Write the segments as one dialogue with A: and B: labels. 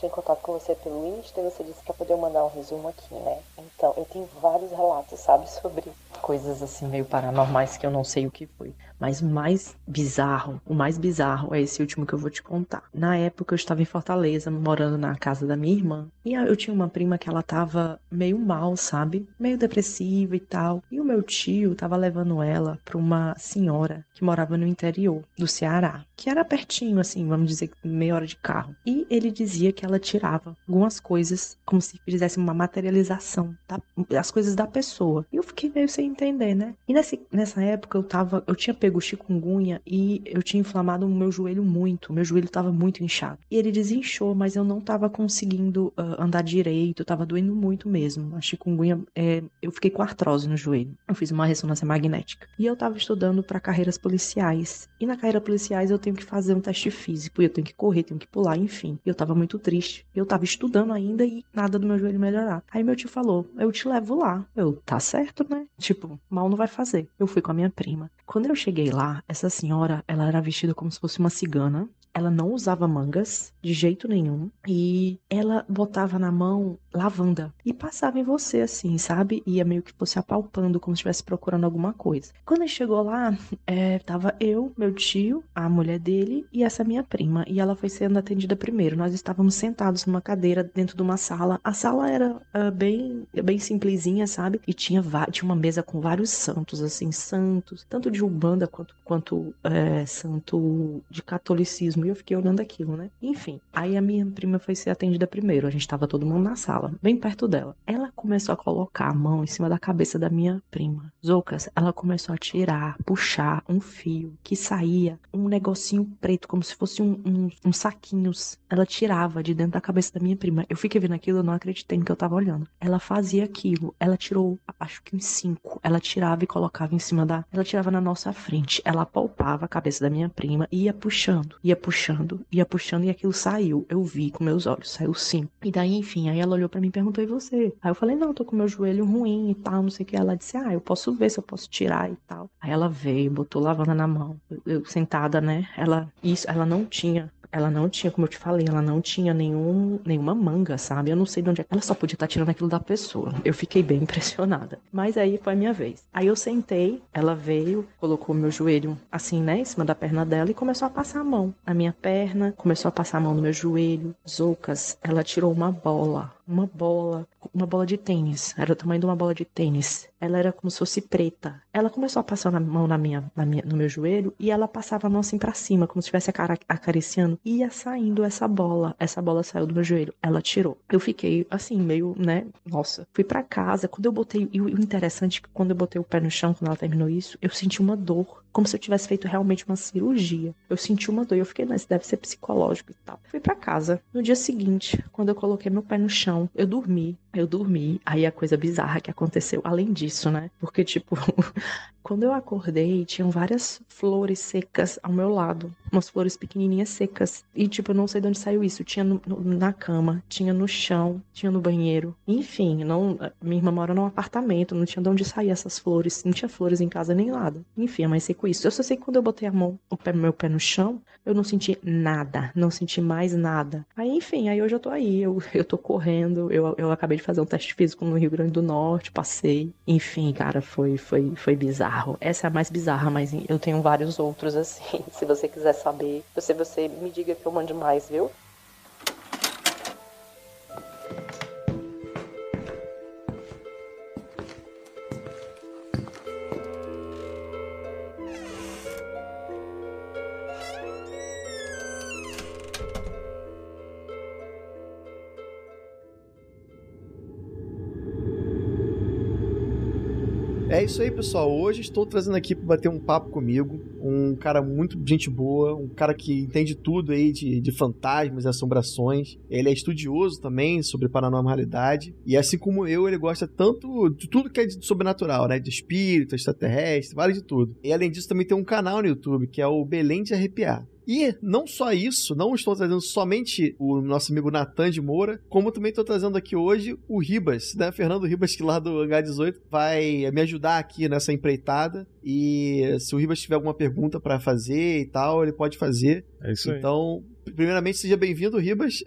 A: Entrei em contato com você pelo Insta e você disse para poder mandar um resumo aqui, né? Então, eu tenho vários relatos, sabe, sobre coisas assim meio paranormais que eu não sei o que foi. Mas o mais bizarro, o mais bizarro é esse último que eu vou te contar. Na época eu estava em Fortaleza, morando na casa da minha irmã, e eu tinha uma prima que ela tava meio mal, sabe? Meio depressiva e tal. E o meu tio tava levando ela para uma senhora que morava no interior do Ceará, que era pertinho assim, vamos dizer, meia hora de carro. E ele dizia que ela tirava algumas coisas como se fizesse uma materialização das coisas da pessoa. E eu fiquei meio sem entender, né? E nessa, nessa época eu tava, eu tinha pego chikungunya e eu tinha inflamado o meu joelho muito, meu joelho tava muito inchado. E ele desinchou, mas eu não tava conseguindo uh, andar direito, tava doendo muito mesmo. A chikungunya, é, eu fiquei com artrose no joelho. Eu fiz uma ressonância magnética. E eu tava estudando para carreiras policiais. E na carreira policiais eu tenho que fazer um teste físico, eu tenho que correr, tenho que pular, enfim. E eu tava muito triste. Eu tava estudando ainda e nada do meu joelho melhorar. Aí meu tio falou: "Eu te levo lá". Eu, tá certo, né? Tipo, mal não vai fazer. Eu fui com a minha prima. Quando eu cheguei lá, essa senhora, ela era vestida como se fosse uma cigana. Ela não usava mangas de jeito nenhum e ela botava na mão lavanda e passava em você assim, sabe? Ia meio que fosse apalpando como se estivesse procurando alguma coisa. Quando ele chegou lá, é, tava eu, meu tio, a mulher dele e essa minha prima. E ela foi sendo atendida primeiro. Nós estávamos sentados numa cadeira dentro de uma sala. A sala era uh, bem, bem simplesinha, sabe? E tinha, tinha uma mesa com vários santos, assim, santos, tanto de Umbanda quanto, quanto é, santo de catolicismo. E eu fiquei olhando aquilo, né? Enfim, aí a minha prima foi ser atendida primeiro. A gente tava todo mundo na sala, bem perto dela. Ela começou a colocar a mão em cima da cabeça da minha prima. Zoucas, ela começou a tirar, puxar um fio que saía um negocinho preto, como se fosse um, um, um saquinhos. Ela tirava de dentro da cabeça da minha prima. Eu fiquei vendo aquilo, eu não acreditei no que eu tava olhando. Ela fazia aquilo. Ela tirou, acho que uns cinco. Ela tirava e colocava em cima da. Ela tirava na nossa frente. Ela apalpava a cabeça da minha prima e ia puxando, ia puxando, ia puxando e aquilo saiu. Eu vi com meus olhos, saiu sim. E daí, enfim, aí ela olhou para mim e perguntou: e você? Aí eu falei: não, tô com meu joelho ruim e tal, não sei o que. Ela disse: ah, eu posso ver se eu posso tirar e tal. Aí ela veio, botou lavanda na mão. Eu, eu sentada, né? Ela, isso, ela não tinha ela não tinha, como eu te falei, ela não tinha nenhum, nenhuma manga, sabe? Eu não sei de onde é. Ela só podia estar tirando aquilo da pessoa. Eu fiquei bem impressionada. Mas aí foi a minha vez. Aí eu sentei, ela veio, colocou meu joelho assim, né, em cima da perna dela e começou a passar a mão na minha perna, começou a passar a mão no meu joelho. Zoucas, ela tirou uma bola uma bola, uma bola de tênis. Era o tamanho de uma bola de tênis. Ela era como se fosse preta. Ela começou a passar a mão na minha, na minha, no meu joelho e ela passava a mão assim para cima, como se estivesse acariciando. Ia saindo essa bola. Essa bola saiu do meu joelho. Ela tirou. Eu fiquei assim, meio, né? Nossa. Fui para casa. Quando eu botei. E o interessante é que quando eu botei o pé no chão, quando ela terminou isso, eu senti uma dor. Como se eu tivesse feito realmente uma cirurgia. Eu senti uma dor. E eu fiquei, mas deve ser psicológico e tal. Fui para casa. No dia seguinte, quando eu coloquei meu pé no chão, eu dormi. Eu dormi. Aí a coisa bizarra que aconteceu, além disso, né? Porque, tipo, quando eu acordei, tinham várias flores secas ao meu lado. Umas flores pequenininhas secas. E, tipo, eu não sei de onde saiu isso. Tinha no, no, na cama, tinha no chão, tinha no banheiro. Enfim, não, minha irmã mora num apartamento, não tinha de onde sair essas flores. Não tinha flores em casa nem nada. Enfim, mas sei com isso. Eu só sei que quando eu botei a mão, o pé, meu pé no chão, eu não senti nada. Não senti mais nada. Aí, enfim, aí hoje eu tô aí. Eu, eu tô correndo. Eu, eu acabei de fazer um teste físico no Rio Grande do Norte, passei. Enfim, cara, foi, foi, foi bizarro. Essa é a mais bizarra, mas eu tenho vários outros assim. Se você quiser saber, se você me diga que eu mande mais, viu?
B: É isso aí, pessoal. Hoje estou trazendo aqui para bater um papo comigo. Um cara muito gente boa, um cara que entende tudo aí de, de fantasmas e assombrações. Ele é estudioso também sobre paranormalidade. E assim como eu, ele gosta tanto de tudo que é de sobrenatural, né? De espírito, extraterrestre, vale de tudo. E além disso, também tem um canal no YouTube que é o Belém de Arrepiar. E não só isso, não estou trazendo somente o nosso amigo Natan de Moura, como também estou trazendo aqui hoje o Ribas, né? Fernando Ribas, que lá do H18 vai me ajudar aqui nessa empreitada. E se o Ribas tiver alguma pergunta para fazer e tal, ele pode fazer.
C: É isso aí.
B: Então, primeiramente, seja bem-vindo, Ribas.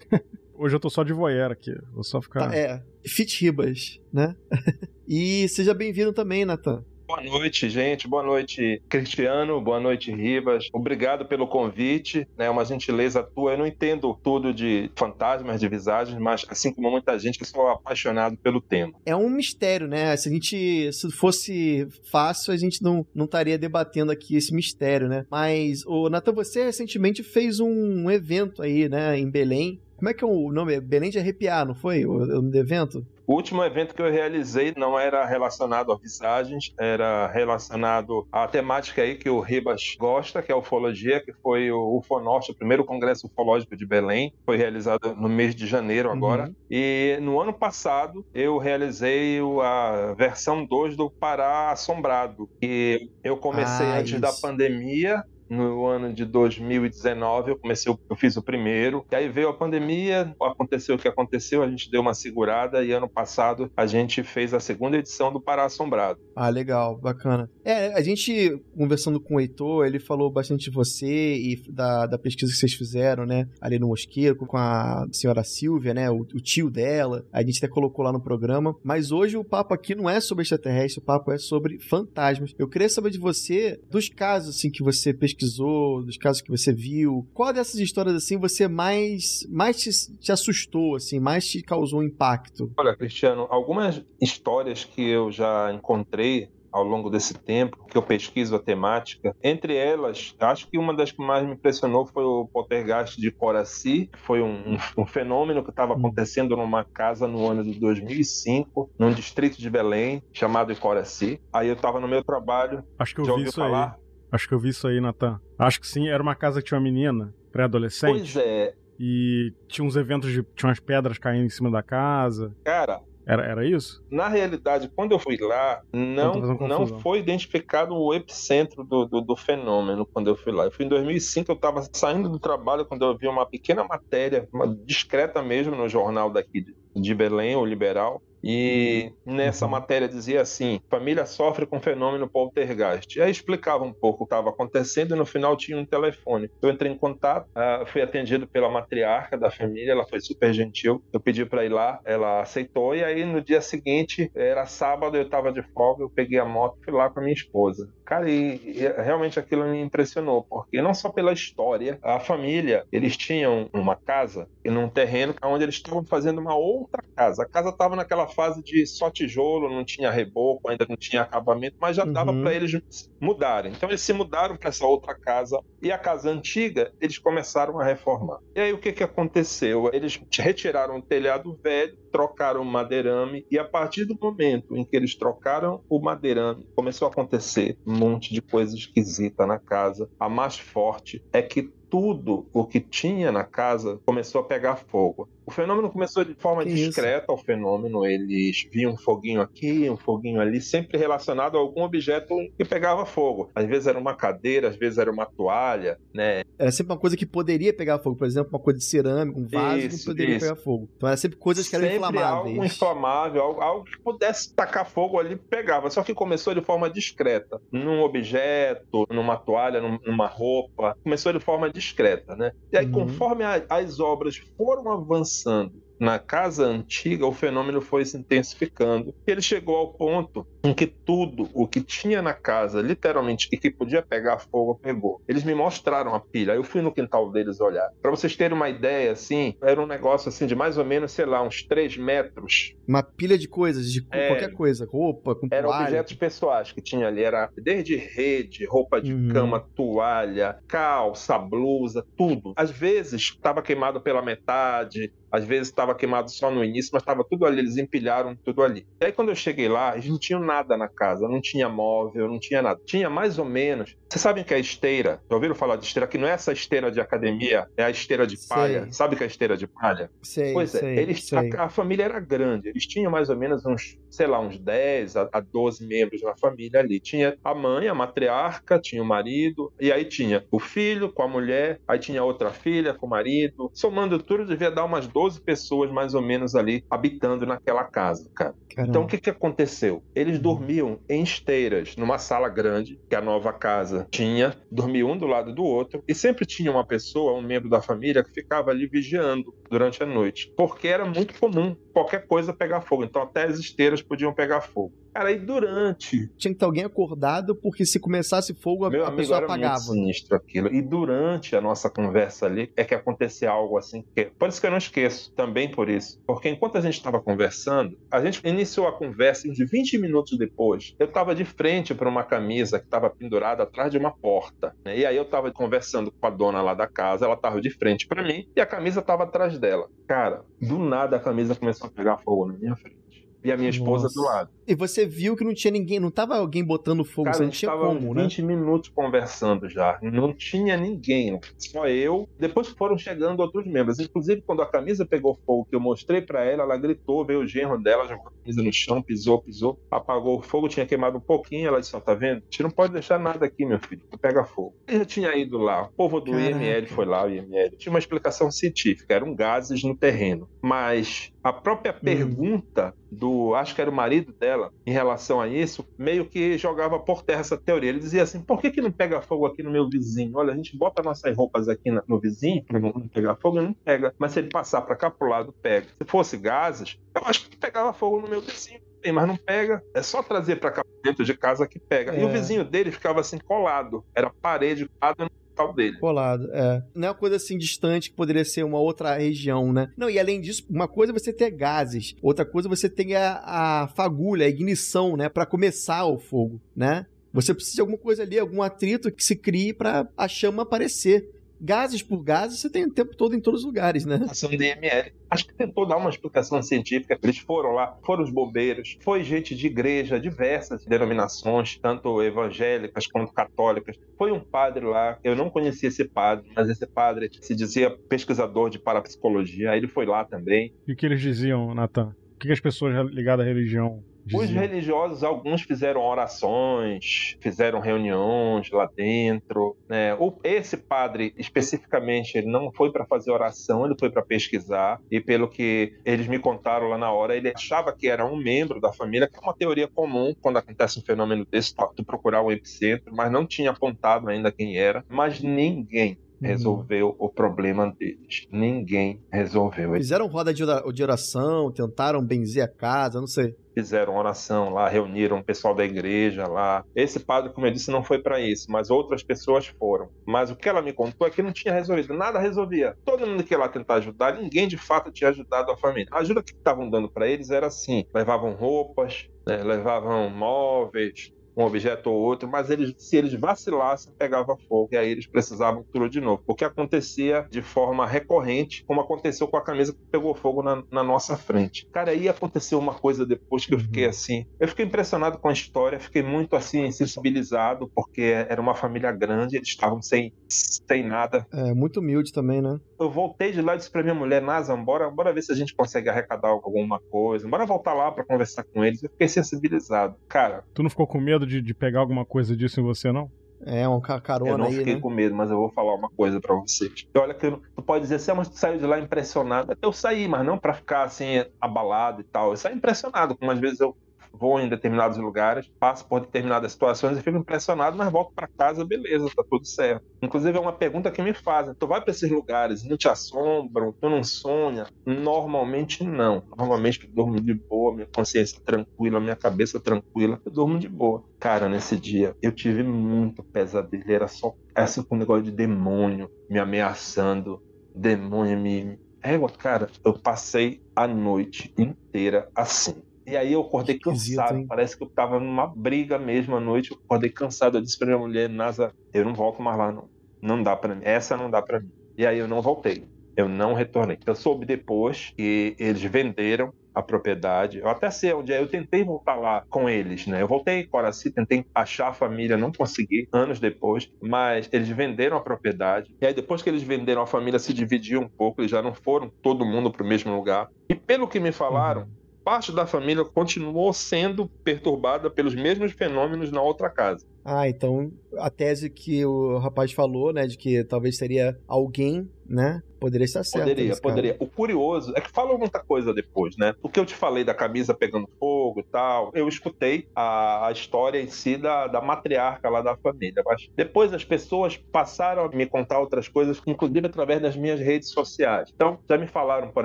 C: Hoje eu tô só de voyeur aqui. Vou só ficar.
B: Tá, é, Fit Ribas, né? e seja bem-vindo também, Natan.
D: Boa noite, gente. Boa noite, Cristiano. Boa noite, Ribas. Obrigado pelo convite. É né? uma gentileza tua. Eu não entendo tudo de fantasmas, de visagens, mas assim como muita gente, que sou apaixonado pelo tema.
B: É um mistério, né? Se a gente se fosse fácil, a gente não, não estaria debatendo aqui esse mistério, né? Mas, o Natan, você recentemente fez um evento aí, né, em Belém. Como é que é o nome? Belém de Arrepiar, não foi? O nome do evento?
D: O último evento que eu realizei não era relacionado a visagens, era relacionado à temática aí que o Ribas gosta, que é a ufologia, que foi o UFONORTE, o primeiro congresso ufológico de Belém, foi realizado no mês de janeiro agora. Uhum. E no ano passado eu realizei a versão 2 do Pará Assombrado, que eu comecei ah, antes isso. da pandemia, no ano de 2019 eu comecei, eu fiz o primeiro, e aí veio a pandemia, aconteceu o que aconteceu, a gente deu uma segurada e ano passado a gente fez a segunda edição do Pará Assombrado.
B: Ah, legal, bacana. É, a gente conversando com o Heitor, ele falou bastante de você e da, da pesquisa que vocês fizeram, né, ali no Mosqueiro, com a senhora Silvia, né, o, o tio dela, a gente até colocou lá no programa, mas hoje o papo aqui não é sobre extraterrestre, o papo é sobre fantasmas. Eu queria saber de você, dos casos, assim, que você pesquisou pesquisou, dos casos que você viu, qual dessas histórias assim você mais mais te, te assustou, assim, mais te causou impacto?
D: Olha, Cristiano, algumas histórias que eu já encontrei ao longo desse tempo que eu pesquiso a temática. Entre elas, acho que uma das que mais me impressionou foi o poltergeist de Coraci, que foi um, um, fenômeno que estava acontecendo numa casa no ano de 2005, num distrito de Belém, chamado Coraci. Aí eu estava no meu trabalho.
C: Acho que eu vi isso falar? aí. Acho que eu vi isso aí, Natan. Acho que sim, era uma casa que tinha uma menina, pré-adolescente.
D: Pois é.
C: E tinha uns eventos de. Tinha umas pedras caindo em cima da casa.
D: Cara.
C: Era, era isso?
D: Na realidade, quando eu fui lá, não, não foi identificado o epicentro do, do, do, fenômeno quando eu fui lá. Eu fui em 2005, eu estava saindo do trabalho quando eu vi uma pequena matéria, uma discreta mesmo, no jornal daqui de, de Belém, o Liberal, e nessa uhum. matéria dizia assim: família sofre com fenômeno poltergeist. E aí explicava um pouco o que estava acontecendo e no final tinha um telefone. Eu entrei em contato, uh, fui atendido pela matriarca da família, ela foi super gentil. Eu pedi para ir lá, ela aceitou. E aí no dia seguinte, era sábado, eu estava de folga, eu peguei a moto e fui lá com a minha esposa. Cara, e, e, realmente aquilo me impressionou, porque não só pela história, a família, eles tinham uma casa e num terreno onde eles estavam fazendo uma outra casa. A casa estava naquela fase de só tijolo, não tinha reboco, ainda não tinha acabamento, mas já dava uhum. para eles mudarem. Então eles se mudaram para essa outra casa e a casa antiga eles começaram a reformar. E aí o que, que aconteceu? Eles retiraram o telhado velho, trocaram o madeirame e a partir do momento em que eles trocaram o madeirame, começou a acontecer monte de coisa esquisita na casa. A mais forte é que tudo o que tinha na casa começou a pegar fogo. O fenômeno começou de forma que discreta ao fenômeno. Eles viam um foguinho aqui, um foguinho ali, sempre relacionado a algum objeto que pegava fogo. Às vezes era uma cadeira, às vezes era uma toalha, né?
B: Era sempre uma coisa que poderia pegar fogo. Por exemplo, uma coisa de cerâmica, um vaso isso, que poderia isso. pegar fogo. Então era sempre coisas que eram sempre inflamáveis.
D: algo inflamável, algo, algo, que pudesse tacar fogo ali, pegava. Só que começou de forma discreta. Num objeto, numa toalha, numa roupa. Começou de forma discreta, né? E aí, uhum. conforme a, as obras foram avançando, avançando na casa antiga, o fenômeno foi se intensificando. Ele chegou ao ponto em que tudo o que tinha na casa, literalmente, e que podia pegar fogo, pegou. Eles me mostraram a pilha. Eu fui no quintal deles olhar. Para vocês terem uma ideia, assim, era um negócio assim de mais ou menos, sei lá, uns 3 metros.
B: Uma pilha de coisas, de é, qualquer coisa, roupa, com
D: Eram objetos pessoais que tinha ali. Era desde rede, roupa de uhum. cama, toalha, calça, blusa, tudo. Às vezes estava queimado pela metade, Às vezes estava queimado só no início, mas estava tudo ali, eles empilharam tudo ali. E aí quando eu cheguei lá, eles não tinham nada na casa, não tinha móvel, não tinha nada. Tinha mais ou menos. Vocês sabem que a esteira, já ouviram falar de esteira? Que não é essa esteira de academia, é a esteira de palha. Sei. Sabe que é a esteira de palha?
B: Sei,
D: pois é,
B: sei,
D: eles,
B: sei.
D: A, a, família era grande, eles tinham mais ou menos uns, sei lá, uns 10 a, a 12 membros na família ali. Tinha a mãe, a matriarca, tinha o marido, e aí tinha o filho com a mulher, aí tinha outra filha com o marido. Somando tudo, devia dar umas 12 pessoas mais ou menos ali habitando naquela casa, cara. Caramba. Então o que, que aconteceu? Eles dormiam em esteiras, numa sala grande, que a nova casa tinha, dormiam um do lado do outro, e sempre tinha uma pessoa, um membro da família, que ficava ali vigiando durante a noite, porque era muito comum qualquer coisa pegar fogo. Então até as esteiras podiam pegar fogo. Cara, e durante.
B: Tinha que ter alguém acordado, porque se começasse fogo, a,
D: Meu
B: a pessoa
D: era
B: apagava.
D: Muito sinistro aquilo. E durante a nossa conversa ali, é que acontecia algo assim. Que... Por isso que eu não esqueço, também por isso. Porque enquanto a gente estava conversando, a gente iniciou a conversa e de 20 minutos depois, eu estava de frente para uma camisa que estava pendurada atrás de uma porta. Né? E aí eu estava conversando com a dona lá da casa, ela estava de frente para mim e a camisa estava atrás dela. Cara, do nada a camisa começou a pegar fogo na minha frente e a minha esposa
B: Nossa.
D: do lado.
B: E você viu que não tinha ninguém, não tava alguém botando fogo,
D: Cara,
B: não tinha como, né?
D: 20 minutos conversando já. Não tinha ninguém, só eu. Depois foram chegando outros membros. Inclusive, quando a camisa pegou fogo, que eu mostrei para ela, ela gritou, veio o genro dela, jogou a camisa no chão, pisou, pisou, apagou o fogo, tinha queimado um pouquinho. Ela disse: Ó, tá vendo? A gente não pode deixar nada aqui, meu filho, pega fogo. Eu já tinha ido lá, o povo do
B: Caraca.
D: IML foi lá, o IML. Tinha uma explicação científica, eram gases no terreno. Mas a própria
B: Hum.
D: pergunta do, acho que era o marido dela, em relação a isso, meio que jogava por terra essa teoria. Ele dizia assim: por que, que não pega fogo aqui no meu vizinho? Olha, a gente bota nossas roupas aqui no vizinho, para não pegar fogo, não pega. Mas se ele passar para cá pro lado, pega. Se fosse gases, eu acho que pegava fogo no meu vizinho. Mas não pega, é só trazer para cá dentro de casa que pega. E o
B: É.
D: vizinho dele ficava assim colado, era parede colada no quintal dele.
B: Colado, é. Não é uma coisa assim distante que poderia ser uma outra região, né? Não, e além disso, uma coisa é você ter gases, outra coisa é você tem a, a fagulha, a ignição, né? Pra começar o fogo, né? Você precisa de alguma coisa ali, algum atrito que se crie pra a chama aparecer. Gases por gases você tem o tempo todo em todos os lugares, né?
D: Ação DML. Acho que tentou dar uma explicação científica. Eles foram lá, foram os bombeiros, foi gente de igreja, diversas denominações, tanto evangélicas quanto católicas. Foi um padre lá, eu não conhecia esse padre, mas esse padre se dizia pesquisador de parapsicologia, aí ele foi lá também.
C: E o que eles diziam, Natan? O que as pessoas ligadas à religião
D: Os religiosos, alguns fizeram orações, fizeram reuniões lá dentro. Né? O- Esse padre, especificamente, ele não foi para fazer oração, ele foi para pesquisar. E pelo que eles me contaram lá na hora, ele achava que era um membro da família, que é uma teoria comum quando acontece um fenômeno desse, tá, tu procurar o epicentro, mas não tinha apontado ainda quem era. Mas ninguém
B: Uhum.
D: resolveu o problema deles. Ninguém resolveu.
B: Fizeram roda de oração, tentaram benzer a casa, não sei.
D: Fizeram oração lá, reuniram o pessoal da igreja lá. Esse padre, como eu disse, não foi para isso, mas outras pessoas foram. Mas o que ela me contou é que não tinha resolvido, nada resolvia. Todo mundo que ia lá tentar ajudar, ninguém de fato tinha ajudado a família. A ajuda que estavam dando para eles era assim: levavam roupas, né, levavam móveis, um objeto ou outro, mas eles, se eles vacilassem, pegava fogo e aí eles precisavam tudo de novo. O que acontecia de forma recorrente, como aconteceu com a camisa que pegou fogo na, na nossa frente. Cara, aí aconteceu uma coisa depois que eu fiquei assim. Eu fiquei impressionado com a história, fiquei muito assim sensibilizado, porque era uma família grande, eles estavam sem, sem nada.
B: É, muito humilde também, né?
D: Eu voltei de lá e disse pra minha mulher, Nasa, bora, bora ver se a gente consegue arrecadar alguma coisa, bora voltar lá pra conversar com eles. Eu fiquei sensibilizado. Cara,
C: Tu não ficou com medo de, de pegar alguma coisa disso em você, não?
B: É, um ca-
D: Eu
B: carona
D: não
B: aí,
D: fiquei
B: né?
D: com medo, mas eu vou falar uma coisa pra vocês. Olha que eu- tu pode dizer assim, ah, mas tu saiu de lá impressionado. Eu saí, mas não pra ficar assim abalado e tal. Eu saí impressionado, como às vezes eu vou em determinados lugares, passo por determinadas situações e fico impressionado, mas volto pra casa, beleza, tá tudo certo. Inclusive é uma pergunta que me fazem. Tu vai pra esses lugares, não te assombram, tu não sonha? Normalmente não. Normalmente eu durmo de boa, minha consciência tranquila, minha cabeça tranquila, eu durmo de boa. Cara, nesse dia eu tive muito pesadelo, era só assim com um negócio de demônio me ameaçando, demônio me. É, cara, eu passei a noite inteira assim. E aí eu acordei cansado,
B: hein?
D: parece que eu tava numa briga mesmo à noite, eu acordei cansado, eu disse pra minha mulher, Nasa, eu não volto mais lá não. Não dá pra mim, essa não dá pra mim. E aí eu não voltei. Eu não retornei. Eu soube depois que eles venderam a propriedade. Eu até sei onde é. Eu tentei voltar lá com eles, né? Eu voltei em Coraci, tentei achar a família, não consegui, anos depois, mas eles venderam a propriedade. E aí, depois que eles venderam, a família se dividiu um pouco, eles já não foram todo mundo para o mesmo lugar. E pelo que me falaram, uhum. Parte da família continuou sendo perturbada pelos mesmos fenômenos na outra casa.
B: Ah, então a tese que o rapaz falou, né, de que talvez seria alguém, né, poderia estar certo.
D: Poderia, poderia. O curioso é que fala muita coisa depois, né? O que eu te falei da camisa pegando fogo e tal, eu escutei a, a história em si da, da matriarca lá da família. Mas depois as pessoas passaram a me contar outras coisas, inclusive através das minhas redes sociais. Então, já me falaram, por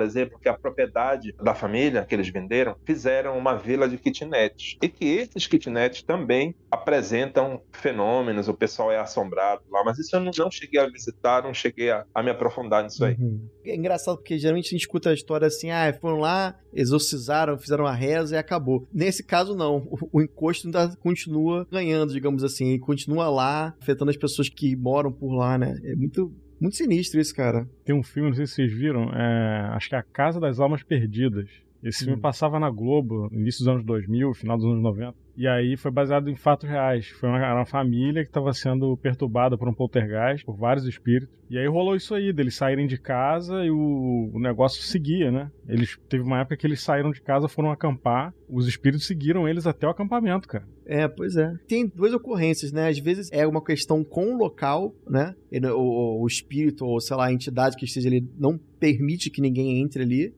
D: exemplo, que a propriedade da família que eles venderam fizeram uma vila de kitnets e que esses kitnets também apresentam fenômenos, o pessoal é assombrado lá, mas isso eu não, não cheguei a visitar, não cheguei a, a me aprofundar nisso aí. Uhum.
B: É engraçado porque geralmente a gente escuta a história assim, ah, foram lá, exorcizaram, fizeram uma reza e acabou. Nesse caso, não. O, o encosto ainda continua ganhando, digamos assim, e continua lá, afetando as pessoas que moram por lá, né? É muito, muito sinistro isso, cara.
C: Tem um filme, não sei se vocês viram, é, acho que é A Casa das Almas Perdidas. Esse filme hum. passava na Globo, início dos anos 2000, final dos anos 90. E aí foi baseado em fatos reais. Foi uma, uma família que estava sendo perturbada por um poltergeist, por vários espíritos. E aí rolou isso aí, deles saírem de casa e o, o negócio seguia, né? Eles teve uma época que eles saíram de casa, foram acampar, os espíritos seguiram eles até o acampamento, cara.
B: É, pois é. Tem duas ocorrências, né? Às vezes é uma questão com o local, né? O, o espírito ou, sei lá, a entidade que esteja ali não permite que ninguém entre ali.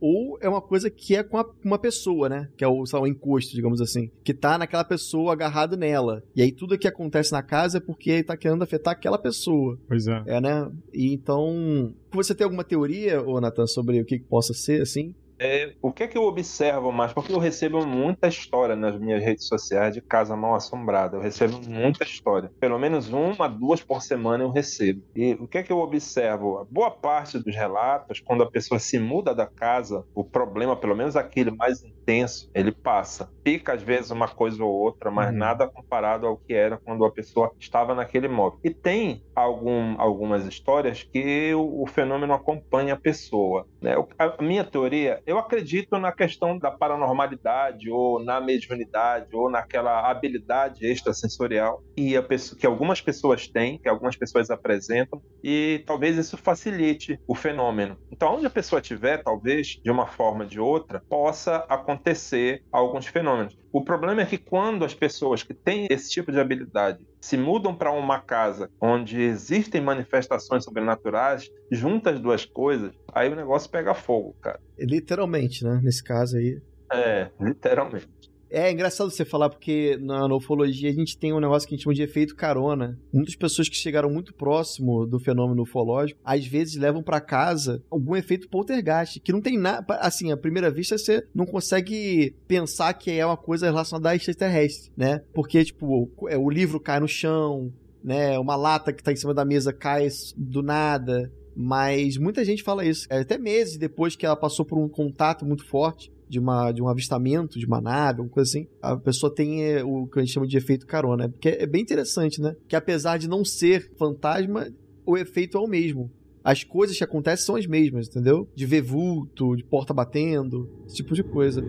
B: Ou é uma coisa que é com a, uma pessoa, né? Que é o, sei lá, o encosto, digamos assim. Que tá naquela pessoa agarrado nela. E aí tudo que acontece na casa é porque ele tá querendo afetar aquela pessoa.
C: Pois é.
B: É, né? E então. Você tem alguma teoria, ô Nathan, sobre o que, que possa ser, assim?
D: É, o que é que eu observo mais? Porque eu recebo muita história nas minhas redes sociais de casa mal assombrada. Eu recebo muita história. Pelo menos uma, duas por semana eu recebo. E o que é que eu observo? Boa parte dos relatos, quando a pessoa se muda da casa, o problema, pelo menos aquele mais intenso, ele passa. Fica às vezes uma coisa ou outra, mas uhum. nada comparado ao que era quando a pessoa estava naquele imóvel. E tem algum, algumas histórias que o, o fenômeno acompanha a pessoa. Né? A minha teoria eu acredito na questão da paranormalidade, ou na mediunidade, ou naquela habilidade extrasensorial que, a pessoa, que algumas pessoas têm, que algumas pessoas apresentam, e talvez isso facilite o fenômeno. Então, onde a pessoa estiver, talvez, de uma forma ou de outra, possa acontecer alguns fenômenos. O problema é que quando as pessoas que têm esse tipo de habilidade se mudam para uma casa onde existem manifestações sobrenaturais, juntas as duas coisas, aí o negócio pega fogo, cara.
B: Literalmente, né? Nesse caso aí.
D: É, literalmente.
B: É engraçado você falar, porque na, na ufologia a gente tem um negócio que a gente chama de efeito carona. Muitas pessoas que chegaram muito próximo do fenômeno ufológico, às vezes levam para casa algum efeito poltergeist, que não tem nada. Assim, à primeira vista você não consegue pensar que é uma coisa relacionada a extraterrestre, né? Porque, tipo, o, é, o livro cai no chão, né? Uma lata que tá em cima da mesa cai do nada. Mas muita gente fala isso. É, até meses depois que ela passou por um contato muito forte de, uma, de um avistamento de uma nave, alguma coisa assim, a pessoa tem é, o que a gente chama de efeito carona. Porque é bem interessante, né? Que apesar de não ser fantasma, o efeito é o mesmo. As coisas que acontecem são as mesmas, entendeu? De ver vulto, de porta batendo, esse tipo de coisa.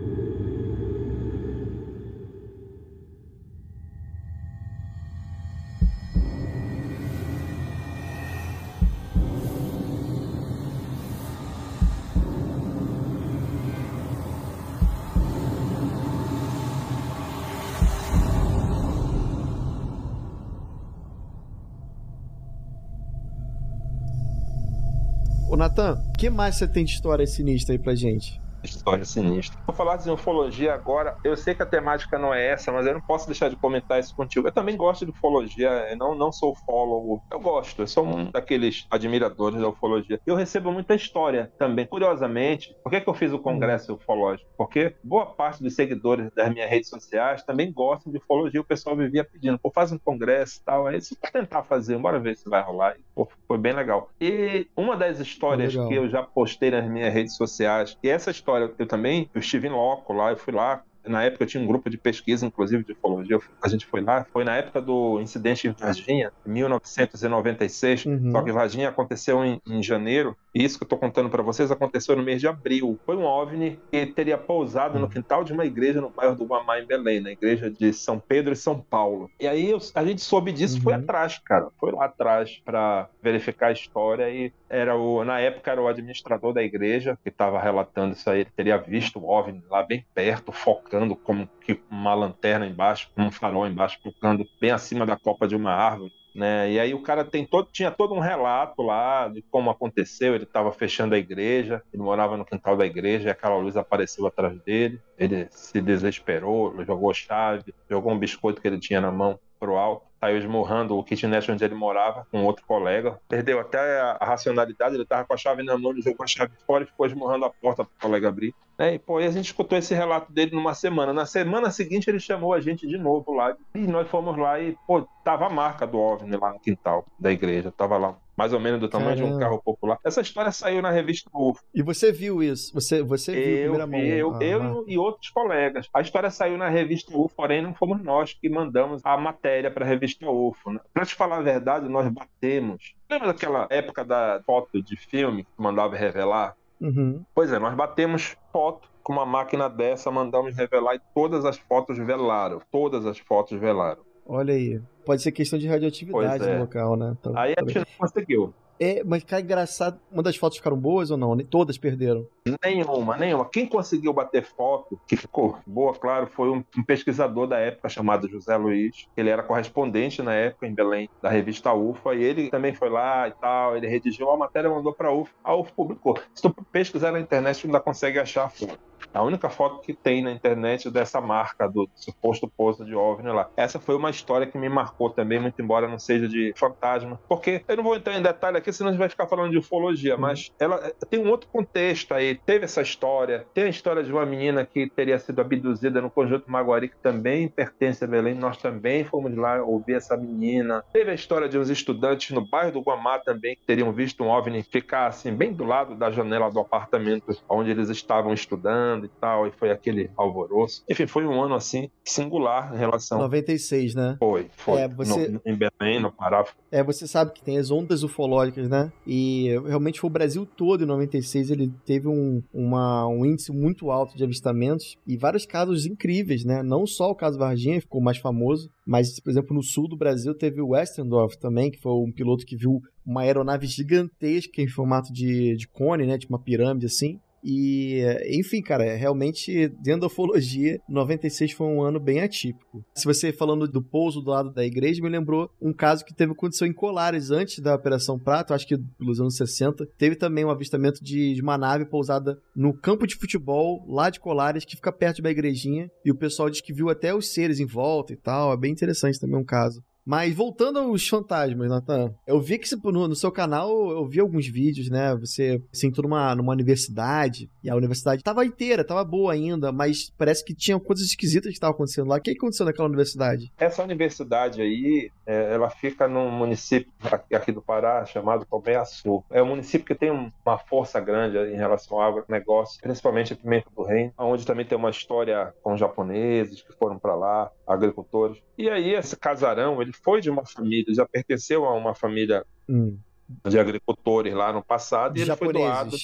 B: Natan, o que mais você tem de história sinistra aí pra gente?
D: História sinistra. Vou falar de ufologia agora. Eu sei que a temática não é essa, mas eu não posso deixar de comentar isso contigo. Eu também gosto de ufologia, eu não, não sou ufólogo. Eu gosto, eu sou um daqueles admiradores da ufologia. Eu recebo muita história também. Curiosamente, por que, que eu fiz o congresso ufológico? Porque boa parte dos seguidores das minhas redes sociais também gostam de ufologia. O pessoal vivia pedindo, pô, faz um congresso e tal. Aí, se tentar fazer, bora ver se vai rolar. Pô, foi bem legal. E uma das histórias que eu já postei nas minhas redes sociais, e essa história história, eu também, eu estive em loco lá, eu fui lá Na época eu tinha um grupo de pesquisa, inclusive de ufologia, a gente foi lá. Foi na época do incidente em Varginha, 1996. Uhum. Só que Varginha aconteceu em, em janeiro. E isso que eu estou contando para vocês aconteceu no mês de abril. Foi um OVNI que teria pousado no quintal de uma igreja no bairro do Guamá, em Belém, na igreja de São Pedro e São Paulo. E aí eu, a gente soube disso, uhum. foi atrás, cara. Foi lá atrás para verificar a história e era o, na época era o administrador da igreja que estava relatando isso aí. Ele teria visto o OVNI lá bem perto, focando como que uma lanterna embaixo, um farol embaixo, focando bem acima da copa de uma árvore. Né? E aí o cara tem todo, tinha todo um relato lá de como aconteceu. Ele estava fechando a igreja, ele morava no quintal da igreja, e aquela luz apareceu atrás dele. Ele se desesperou, jogou chave, jogou um biscoito que ele tinha na mão pro alto saiu esmurrando o kitnet onde ele morava com outro colega. Perdeu até a, racionalidade, ele tava com a chave na mão, ele jogou a chave fora e ficou esmurrando a porta pro colega abrir. É, e pô, e a gente escutou esse relato dele numa semana. Na semana seguinte ele chamou a gente de novo lá. E nós fomos lá e, pô, tava a marca do OVNI lá no quintal da igreja. Tava lá mais ou menos do tamanho Caramba. de um carro popular. Essa história saiu na revista UFO.
B: E você viu isso? Você, você viu
D: eu, primeira mão? Eu, ah, eu ah. e outros colegas. A história saiu na revista UFO, porém não fomos nós que mandamos a matéria para a revista UFO. Né? Para te falar a verdade, nós batemos. Lembra daquela época da foto de filme que mandava revelar?
B: Uhum.
D: Pois é, nós batemos foto com uma máquina dessa, mandamos revelar e todas as fotos velaram. Todas as fotos velaram.
B: Olha aí. Pode ser questão de radioatividade é. no local, né?
D: Então, aí a gente não conseguiu.
B: É, mas cara, engraçado, uma das fotos ficaram boas ou não? Todas perderam?
D: Nenhuma, nenhuma. Quem conseguiu bater foto, que ficou boa, claro, foi um, um, pesquisador da época chamado José Luiz. Ele era correspondente na época em Belém, da revista UFA, e ele também foi lá e tal. Ele redigiu a matéria mandou para a UFA. A UFA publicou. Se tu pesquisar na internet, tu ainda consegue achar a foto. A única foto que tem na internet dessa marca do suposto pouso de OVNI lá. Essa foi uma história que me marcou também, muito embora não seja de fantasma. Porque eu não vou entrar em detalhe aqui, senão a gente vai ficar falando de ufologia, uhum. mas ela eh, tem um outro contexto aí. Teve essa história, tem a história de uma menina que teria sido abduzida no conjunto Maguari, que também pertence a Belém. Nós também fomos lá ouvir essa menina. Teve a história de uns estudantes no bairro do Guamá também, que teriam visto um OVNI ficar assim, bem do lado da janela do apartamento onde eles estavam estudando e tal, e foi aquele alvoroço. Enfim, foi um ano assim singular em relação.
B: 96, né?
D: Foi, foi. É, você... no, em Belém, no Pará.
B: É, você sabe que tem as ondas ufológicas, né? E realmente foi o Brasil todo em 96, ele teve um, uma, um índice muito alto de avistamentos e vários casos incríveis, né? Não só o caso Varginha ficou mais famoso, mas, por exemplo, no sul do Brasil teve o Westendorf também, que foi um piloto que viu uma aeronave gigantesca em formato de, de cone, né? Tipo uma pirâmide assim. E, enfim, cara, realmente, dentro da ufologia, 96 foi um ano bem atípico. Se você falando do pouso do lado da igreja, me lembrou um caso que teve condição em Colares antes da Operação Prato, acho que pelos anos 60. Teve também um avistamento de, de uma nave pousada no campo de futebol lá de Colares, que fica perto da igrejinha. E o pessoal diz que viu até os seres em volta e tal. É bem interessante também um caso. Mas voltando aos fantasmas, Nathan, eu vi que no, no, seu canal eu vi alguns vídeos, né? Você se entrou numa, numa universidade e a universidade estava inteira, estava boa ainda, mas parece que tinha coisas esquisitas que estavam acontecendo lá. O que aconteceu naquela universidade?
D: Essa universidade aí, é, ela fica num município aqui do Pará chamado Sul. É um município que tem uma força grande em relação ao agronegócio, principalmente a Pimenta do Reino, onde também tem uma história com japoneses que foram para lá, agricultores. E aí esse casarão, ele foi de uma família, já pertenceu a uma família hum. de agricultores lá no passado, e ele foi doado.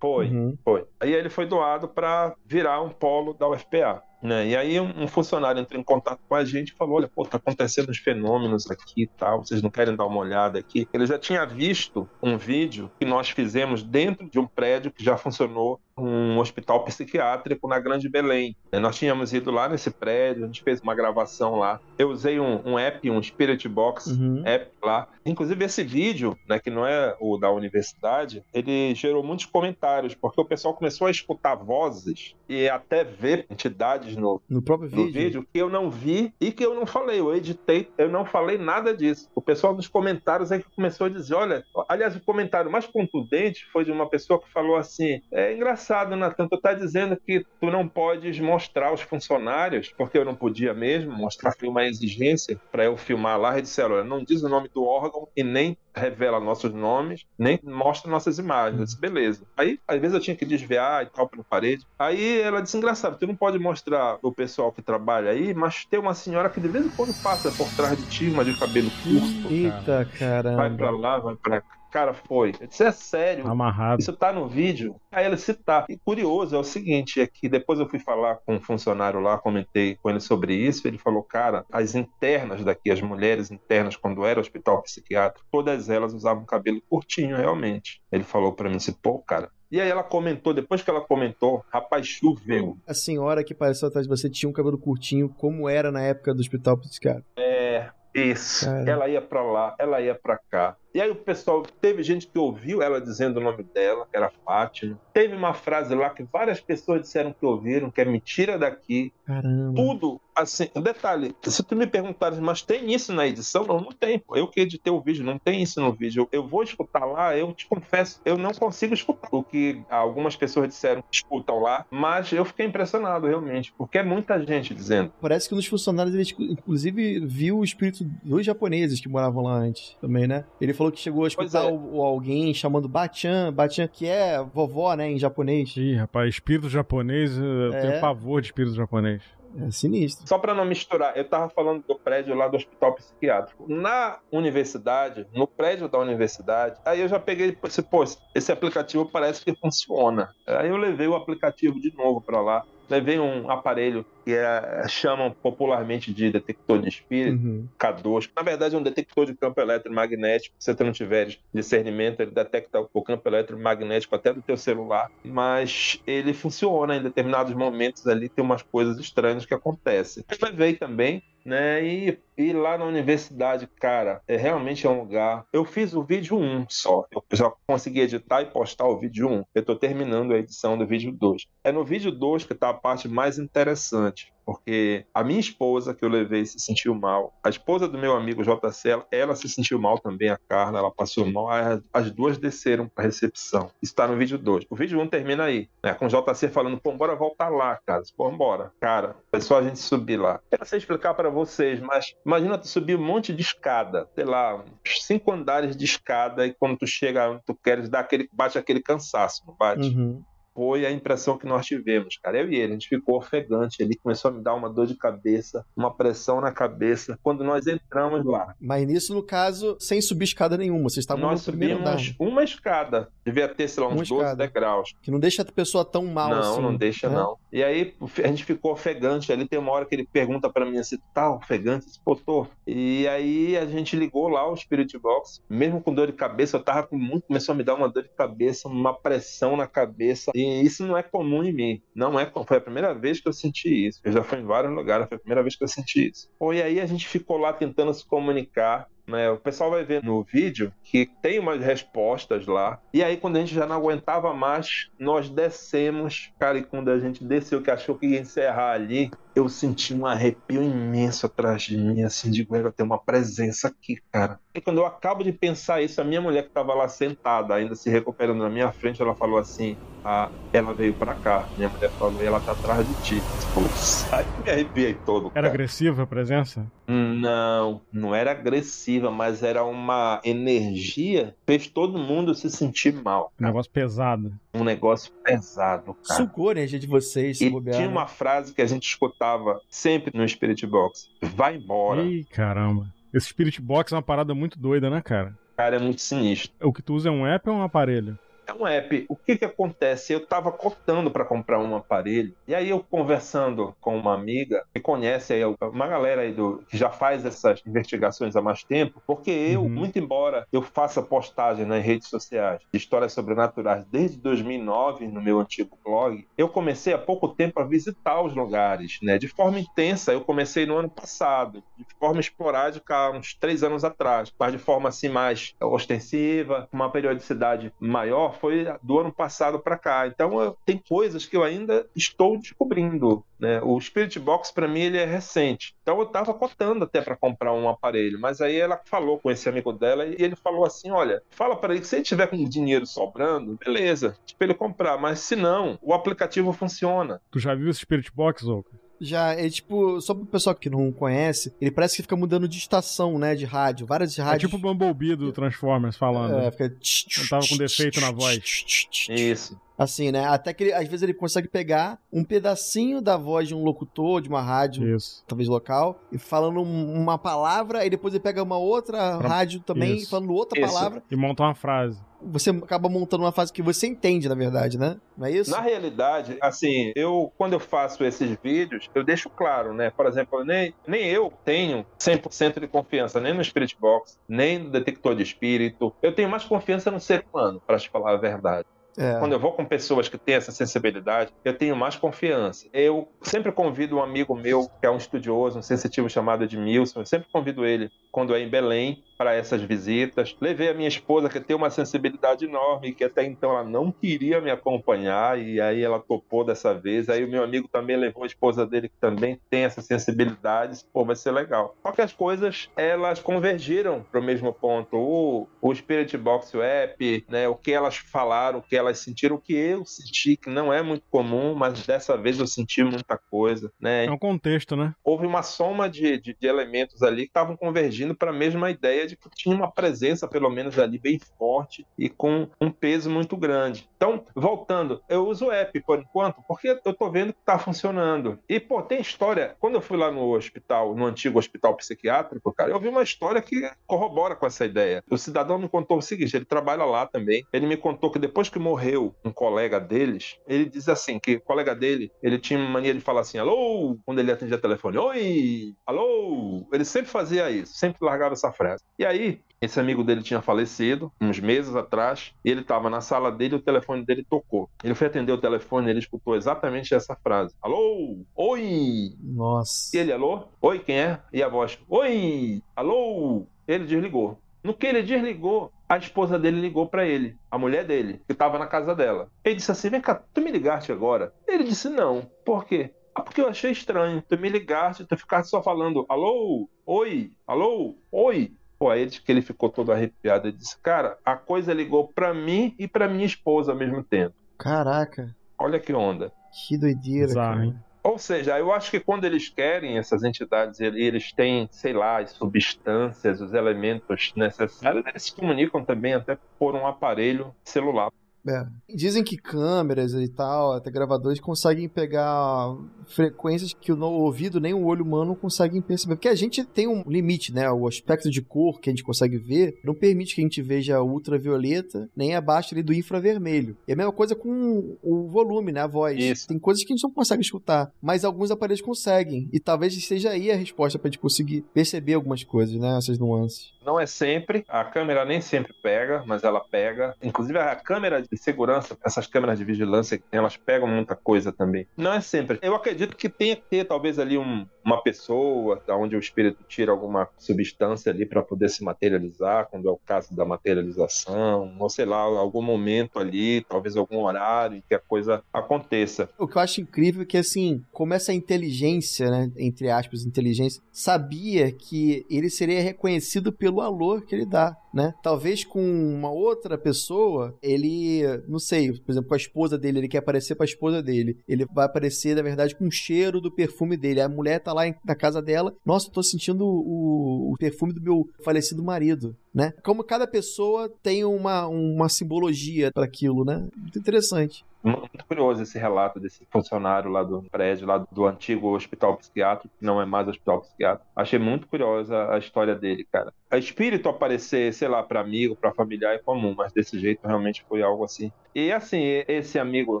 D: Foi, uhum. foi. Aí ele foi doado para virar um polo da UFPA. Né? E aí um, um, funcionário entrou em contato com a gente e falou: olha, pô, tá acontecendo uns fenômenos aqui e tal, vocês não querem dar uma olhada aqui? Ele já tinha visto um vídeo que nós fizemos dentro de um prédio que já funcionou um hospital psiquiátrico na Grande Belém. Nós tínhamos ido lá nesse prédio, a gente fez uma gravação lá. Eu usei um, um app, um Spirit Box uhum. app lá. Inclusive esse vídeo, né, que não é o da universidade, ele gerou muitos comentários, porque o pessoal começou a escutar vozes e até ver entidades no,
B: no próprio no
D: vídeo. vídeo que eu não vi e que eu não falei. Eu editei, eu não falei nada disso. O pessoal nos comentários aí começou a dizer: olha, aliás, o comentário mais contundente foi de uma pessoa que falou assim: é engraçado engraçado, Natan, tu tá dizendo que tu não podes mostrar os funcionários, porque eu não podia mesmo mostrar uma exigência para eu filmar lá, e disseram, olha, não diz o nome do órgão e nem revela nossos nomes, nem mostra nossas imagens. Eu disse, beleza. Aí, às vezes eu tinha que desviar e tal pela parede. Aí ela disse, engraçado, tu não pode mostrar o pessoal que trabalha aí, mas tem uma senhora que de vez em quando passa por trás de ti, uma de cabelo curto.
B: Eita, caramba.
D: Vai pra lá, vai pra cá. Cara, foi. Eu disse, é sério.
C: Amarrado.
D: Isso tá no vídeo? Aí ele se tá. E curioso é o seguinte, é que depois eu fui falar com um funcionário lá, comentei com ele sobre isso, ele falou, cara, as internas daqui, as mulheres internas, quando era hospital psiquiátrico, todas elas usavam cabelo curtinho, realmente. Ele falou para mim assim, pô, cara, e aí ela comentou, depois que ela comentou, rapaz, choveu.
B: A senhora que apareceu atrás de você tinha um cabelo curtinho, como era na época do hospital psiquiátrico.
D: É, isso. Cara. Ela ia para lá, ela ia para cá. E aí o pessoal, teve gente que ouviu ela dizendo o nome dela, que era Fátima. Teve uma frase lá que várias pessoas disseram que ouviram, que é mentira daqui.
B: Caramba.
D: Tudo, assim, detalhe, se tu me perguntares, mas tem isso na edição? Não, não tem. Eu que editei o vídeo, não tem isso no vídeo. Eu, eu vou escutar lá, eu te confesso, eu não consigo escutar o que algumas pessoas disseram que escutam lá, mas eu fiquei impressionado realmente, porque é muita gente dizendo.
B: Parece que um dos funcionários, ele inclusive viu o espírito dos japoneses que moravam lá antes também, né? Ele falou que chegou a escutar é. o, alguém chamando Bachan, Bachan, que é vovó, né, em japonês.
C: Ih, rapaz, espírito japonês, eu é. tenho pavor de espírito japonês.
B: É sinistro.
D: Só para não misturar, eu tava falando do prédio lá do hospital psiquiátrico. Na universidade, no prédio da universidade, aí eu já peguei e pô, esse aplicativo parece que funciona. Aí eu levei o aplicativo de novo para lá levei um aparelho que é, chamam popularmente de detector de espírito, uhum. K2, que na verdade é um detector de campo eletromagnético. Se você não tiver discernimento, ele detecta o campo eletromagnético até do teu celular, mas ele funciona em determinados momentos ali, tem umas coisas estranhas que acontecem. Eu levei também né? E, e lá na universidade, cara, é realmente é um lugar. Eu fiz o vídeo 1 só. Eu já consegui editar e postar o vídeo 1. Eu tô terminando a edição do vídeo 2. É no vídeo 2 que tá a parte mais interessante porque a minha esposa que eu levei se sentiu mal, a esposa do meu amigo JC, ela se sentiu mal também, a Carla, ela passou mal, as duas desceram para recepção. Está no vídeo 2. O vídeo 1 um termina aí, né, com o JC falando, pô, bora voltar lá, cara. Pô, bora. Cara, é só a gente subir lá. Eu não sei explicar para vocês, mas imagina tu subir um monte de escada, sei lá, uns cinco andares de escada e quando tu chega tu queres, dá aquele, bate aquele cansaço, não bate?
B: Uhum
D: foi a impressão que nós tivemos, cara. Eu e ele, a gente ficou ofegante. Ele começou a me dar uma dor de cabeça, uma pressão na cabeça, quando nós entramos lá.
B: Mas nisso, no caso, sem subir escada nenhuma. Vocês estavam
D: nós
B: andar.
D: uma escada. Devia ter, sei lá, uns uma 12 escada. degraus.
B: Que não deixa a pessoa tão mal
D: não,
B: assim.
D: Não, não deixa, né? não. E aí, a gente ficou ofegante. Ali tem uma hora que ele pergunta para mim assim, tá ofegante? Pô, tô. E aí, a gente ligou lá o Spirit Box. Mesmo com dor de cabeça, eu tava com muito... Começou a me dar uma dor de cabeça, uma pressão na cabeça. E isso não é comum comum em mim. Não é, foi a primeira vez que eu senti isso. Eu já fui em vários lugares, foi a primeira vez que eu senti isso. E aí a gente ficou lá tentando se comunicar. Né? O pessoal vai ver no vídeo que tem umas respostas lá. E aí, quando a gente já não aguentava mais, nós descemos. Cara, e quando a gente desceu, que achou que ia encerrar ali, eu senti um arrepio imenso atrás de mim, assim, de eu tem uma presença aqui, cara. E quando eu acabo de pensar isso, a minha mulher que estava lá sentada, ainda se recuperando na minha frente, ela falou assim: ah, ela veio para cá. Minha mulher falou, e ela tá atrás de ti. Putz, aí me arrepiei todo.
C: Cara. Era agressiva a presença?
D: Não, não era agressiva, mas era uma energia, fez todo mundo se sentir mal.
C: Cara. Um negócio pesado.
D: Um negócio pesado, cara.
B: Sugou energia de vocês,
D: E bobear, tinha né? uma frase que a gente escutava sempre no Spirit Box. Vai embora.
C: Ih, caramba. Esse Spirit Box é uma parada muito doida, né, cara?
D: Cara, é muito sinistro.
C: O que tu usa é um app ou um aparelho?
D: É um app. O que que acontece? Eu estava cotando para comprar um aparelho e aí eu conversando com uma amiga que conhece aí uma galera aí do que já faz essas investigações há mais tempo, porque eu, uhum. muito embora eu faça postagem nas redes sociais de histórias sobrenaturais desde 2009 no meu antigo blog, eu comecei há pouco tempo a visitar os lugares, né? De forma intensa. Eu comecei no ano passado, de forma esporádica, uns três anos atrás, mas de forma assim mais ostensiva, com uma periodicidade maior foi do ano passado para cá. Então eu, tem coisas que eu ainda estou descobrindo. Né? O Spirit Box para mim ele é recente. Então eu estava cotando até para comprar um aparelho, mas aí ela falou com esse amigo dela e ele falou assim, olha, fala para ele que se ele tiver com dinheiro sobrando, beleza, para ele comprar, mas se não, o aplicativo funciona.
C: Tu já viu esse Spirit Box, Oca?
B: Já, é tipo, só pro pessoal que não conhece, ele parece que fica mudando de estação, né, de rádio, várias rádios.
C: É tipo o Bumblebee do Transformers falando. É, fica... Eu tava com defeito na voz.
D: Isso.
B: Assim, né? Até que ele, às vezes ele consegue pegar um pedacinho da voz de um locutor, de uma rádio, Isso. talvez local, e falando uma palavra, e depois ele pega uma outra pra... rádio também, Isso. falando outra Isso. palavra.
C: E monta uma frase
B: você acaba montando uma fase que você entende, na verdade, né? Não é isso?
D: Na realidade, assim, eu quando eu faço esses vídeos, eu deixo claro, né? Por exemplo, nem, nem eu tenho 100% de confiança nem no Spirit Box, nem no detector de espírito. Eu tenho mais confiança no ser humano, para te falar a verdade. É. Quando eu vou com pessoas que têm essa sensibilidade, eu tenho mais confiança. Eu sempre convido um amigo meu, que é um estudioso, um sensitivo chamado Edmilson, eu sempre convido ele quando é em Belém para essas visitas. Levei a minha esposa, que tem uma sensibilidade enorme, que até então ela não queria me acompanhar, e aí ela topou dessa vez. Aí o meu amigo também levou a esposa dele, que também tem essa sensibilidade. Pô, vai ser legal. Só que as coisas, elas convergiram para o mesmo ponto. O, o Spirit Box App, né, o que elas falaram, o que elas sentiram, o que eu senti, que não é muito comum, mas dessa vez eu senti muita coisa. Né?
C: É um contexto, né?
D: Houve uma soma de, de, de elementos ali que estavam convergindo para a mesma ideia que tinha uma presença, pelo menos ali, bem forte e com um peso muito grande. Então, voltando, eu uso o app por enquanto, porque eu tô vendo que tá funcionando. E, pô, tem história. Quando eu fui lá no hospital, no antigo hospital psiquiátrico, cara, eu vi uma história que corrobora com essa ideia. O cidadão me contou o seguinte: ele trabalha lá também. Ele me contou que depois que morreu um colega deles, ele diz assim: que o colega dele, ele tinha mania de falar assim, alô, quando ele atendia o telefone, oi, alô. Ele sempre fazia isso, sempre largava essa frase. E aí, esse amigo dele tinha falecido uns meses atrás, e ele estava na sala dele e o telefone dele tocou. Ele foi atender o telefone e ele escutou exatamente essa frase: Alô? Oi?
B: Nossa.
D: E ele, alô? Oi, quem é? E a voz: Oi? Alô? Ele desligou. No que ele desligou, a esposa dele ligou para ele, a mulher dele, que estava na casa dela. Ele disse assim: Vem cá, tu me ligaste agora? Ele disse: Não. Por quê? Ah, porque eu achei estranho. Tu me ligaste, tu ficaste só falando alô, oi, alô, oi. Pô, aí que ele ficou todo arrepiado. Ele disse, cara, a coisa ligou para mim e para minha esposa ao mesmo tempo.
B: Caraca.
D: Olha que onda.
B: Que doideira, Exato, cara. Hein?
D: Ou seja, eu acho que quando eles querem, essas entidades, eles têm, sei lá, as substâncias, os elementos necessários, eles se comunicam também até por um aparelho celular.
B: É. Dizem que câmeras e tal, até gravadores, conseguem pegar frequências que o ouvido nem o olho humano conseguem perceber. Porque a gente tem um limite, né? O aspecto de cor que a gente consegue ver não permite que a gente veja ultravioleta nem abaixo ali do infravermelho. E a mesma coisa com o volume, né? A voz. Isso. Tem coisas que a gente não consegue escutar, mas alguns aparelhos conseguem. E talvez seja aí a resposta pra gente conseguir perceber algumas coisas, né? Essas nuances.
D: Não é sempre, a câmera nem sempre pega, mas ela pega. Inclusive a câmera de segurança, essas câmeras de vigilância, elas pegam muita coisa também. Não é sempre. Eu acredito que tenha que ter talvez ali um, uma pessoa da onde o espírito tira alguma substância ali para poder se materializar, quando é o caso da materialização, ou sei lá, algum momento ali, talvez algum horário que a coisa aconteça.
B: O que eu acho incrível é que assim, como essa inteligência, né, entre aspas, inteligência, sabia que ele seria reconhecido pelo alô que ele dá né? Talvez com uma outra pessoa, ele, não sei, por exemplo, com a esposa dele, ele quer aparecer com a esposa dele. Ele vai aparecer, na verdade, com o cheiro do perfume dele. A mulher tá lá na casa dela, nossa, tô sentindo o, o perfume do meu falecido marido, né? Como cada pessoa tem uma, uma simbologia para aquilo, né? Muito interessante
D: muito curioso esse relato desse funcionário lá do prédio, lá do antigo hospital psiquiátrico, que não é mais hospital psiquiátrico. Achei muito curiosa a história dele, cara. A espírito aparecer, sei lá, para amigo, para familiar é comum, mas desse jeito realmente foi algo assim. E assim, esse amigo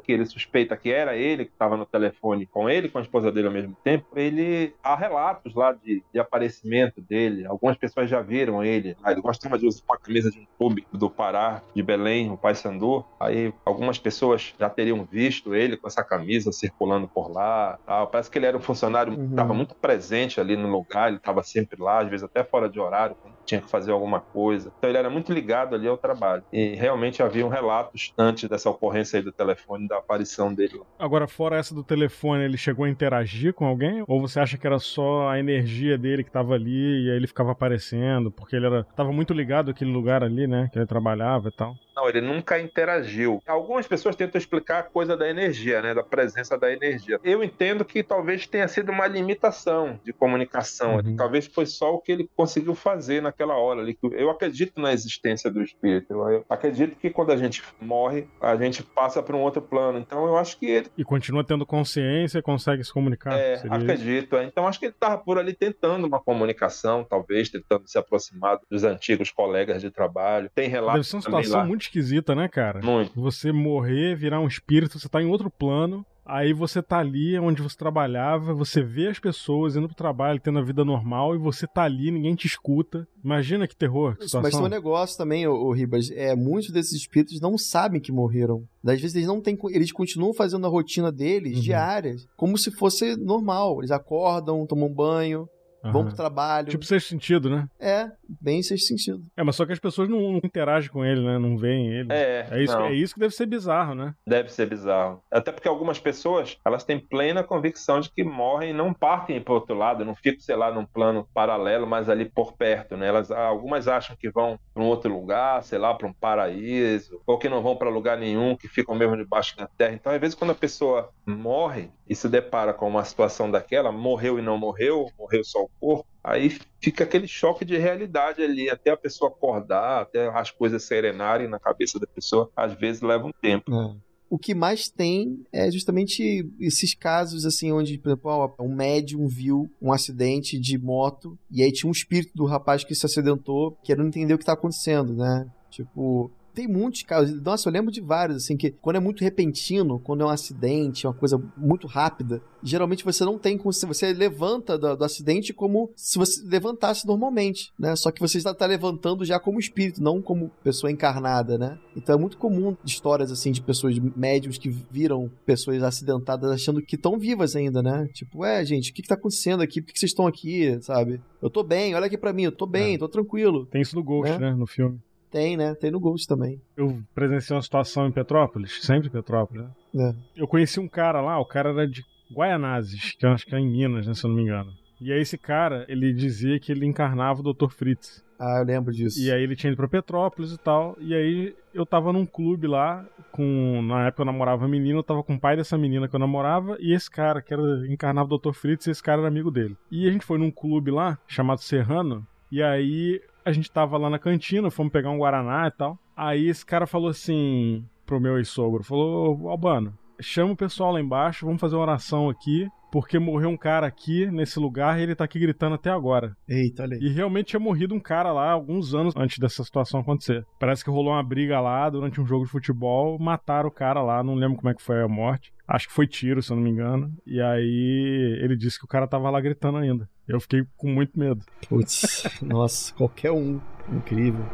D: que ele suspeita que era ele, que estava no telefone com ele, com a esposa dele ao mesmo tempo, ele há relatos lá de, de aparecimento dele. Algumas pessoas já viram ele. Ah, ele gostava de usar uma camisa de um clube do Pará, de Belém, o Pai Sandu. Aí algumas pessoas já teriam visto ele com essa camisa circulando por lá. Tal. Parece que ele era um funcionário uhum. que estava muito presente ali no lugar, ele estava sempre lá, às vezes até fora de horário, tinha que fazer alguma coisa. Então ele era muito ligado ali ao trabalho. E realmente haviam relatos antes dessa ocorrência aí do telefone, da aparição dele.
C: Agora, fora essa do telefone, ele chegou a interagir com alguém? Ou você acha que era só a energia dele que estava ali e aí ele ficava aparecendo? Porque ele era, tava muito ligado àquele lugar ali, né? Que ele trabalhava e tal.
D: Não, ele nunca interagiu. Algumas pessoas tentam explicar a coisa da energia, né? Da presença da energia. Eu entendo que talvez tenha sido uma limitação de comunicação. Uhum. Talvez foi só o que ele conseguiu fazer naquela hora ali. Eu acredito na existência do espírito. Eu acredito que quando a gente morre, a gente passa para um outro plano. Então eu acho que ele.
C: E continua tendo consciência, consegue se comunicar.
D: É, acredito. É. Então acho que ele estava por ali tentando uma comunicação, talvez, tentando se aproximar dos antigos colegas de trabalho. Tem relatos.
C: Deve ser uma situação muito esquisita, né, cara?
D: Muito.
C: Você morrer, virar um espírito, você tá em outro plano. Aí você tá ali onde você trabalhava, você vê as pessoas indo pro trabalho, tendo a vida normal, e você tá ali, ninguém te escuta. Imagina que terror. Que
B: Isso, mas tem um negócio também, o Ribas, é, muitos desses espíritos não sabem que morreram. Às vezes eles não têm. Eles continuam fazendo a rotina deles, uhum. diárias, como se fosse normal. Eles acordam, tomam banho, Uhum. Vão pro trabalho.
C: Tipo sexto sentido, né?
B: É, bem sexto sentido.
C: É, mas só que as pessoas não, não interagem com ele, né? Não veem ele.
D: É,
C: é isso,
D: não.
C: é isso que deve ser bizarro, né?
D: Deve ser bizarro. Até porque algumas pessoas, elas têm plena convicção de que morrem e não partem pro outro lado, não ficam, sei lá, num plano paralelo, mas ali por perto, né? Elas, algumas acham que vão para um outro lugar, sei lá, para um paraíso, ou que não vão para lugar nenhum, que ficam mesmo debaixo da terra. Então, às vezes, quando a pessoa morre e se depara com uma situação daquela, morreu e não morreu, morreu só o corpo, aí fica aquele choque de realidade ali, até a pessoa acordar, até as coisas serenarem na cabeça da pessoa, às vezes leva um tempo.
B: É. O que mais tem é justamente esses casos assim onde, por exemplo, um médium viu um acidente de moto e aí tinha um espírito do rapaz que se acidentou querendo entender o que está acontecendo, né? Tipo, tem muitos casos. Nossa, eu lembro de vários, assim, que quando é muito repentino, quando é um acidente, uma coisa muito rápida, geralmente você não tem como. Você levanta do, do acidente como se você levantasse normalmente, né? Só que você está tá levantando já como espírito, não como pessoa encarnada, né? Então é muito comum histórias, assim, de pessoas médiums que viram pessoas acidentadas achando que estão vivas ainda, né? Tipo, é, gente, o que, que tá acontecendo aqui? Por que, que vocês estão aqui, sabe? Eu tô bem, olha aqui para mim, eu tô bem, é. tô tranquilo.
C: Tem isso no Ghost, né? né no filme.
B: Tem, né? Tem no Ghost também.
C: Eu presenciei uma situação em Petrópolis, sempre em Petrópolis, né? É. Eu conheci um cara lá, o cara era de Guaianazes, que eu acho que é em Minas, né, se eu não me engano. E aí esse cara, ele dizia que ele encarnava o Dr. Fritz.
B: Ah, eu lembro disso.
C: E aí ele tinha ido pra Petrópolis e tal. E aí eu tava num clube lá, com. Na época eu namorava uma menina, eu tava com o pai dessa menina que eu namorava, e esse cara, que era encarnava o Dr. Fritz, esse cara era amigo dele. E a gente foi num clube lá, chamado Serrano, e aí a gente tava lá na cantina, fomos pegar um Guaraná e tal. Aí esse cara falou assim pro meu ex-sogro, falou, Albano, chama o pessoal lá embaixo, vamos fazer uma oração aqui, porque morreu um cara aqui nesse lugar e ele tá aqui gritando até agora.
B: Eita, olha aí.
C: E realmente tinha morrido um cara lá alguns anos antes dessa situação acontecer. Parece que rolou uma briga lá durante um jogo de futebol, mataram o cara lá, não lembro como é que foi a morte. Acho que foi tiro, se eu não me engano. E aí ele disse que o cara tava lá gritando ainda. Eu fiquei com muito medo.
B: Putz, nossa, qualquer um. Incrível.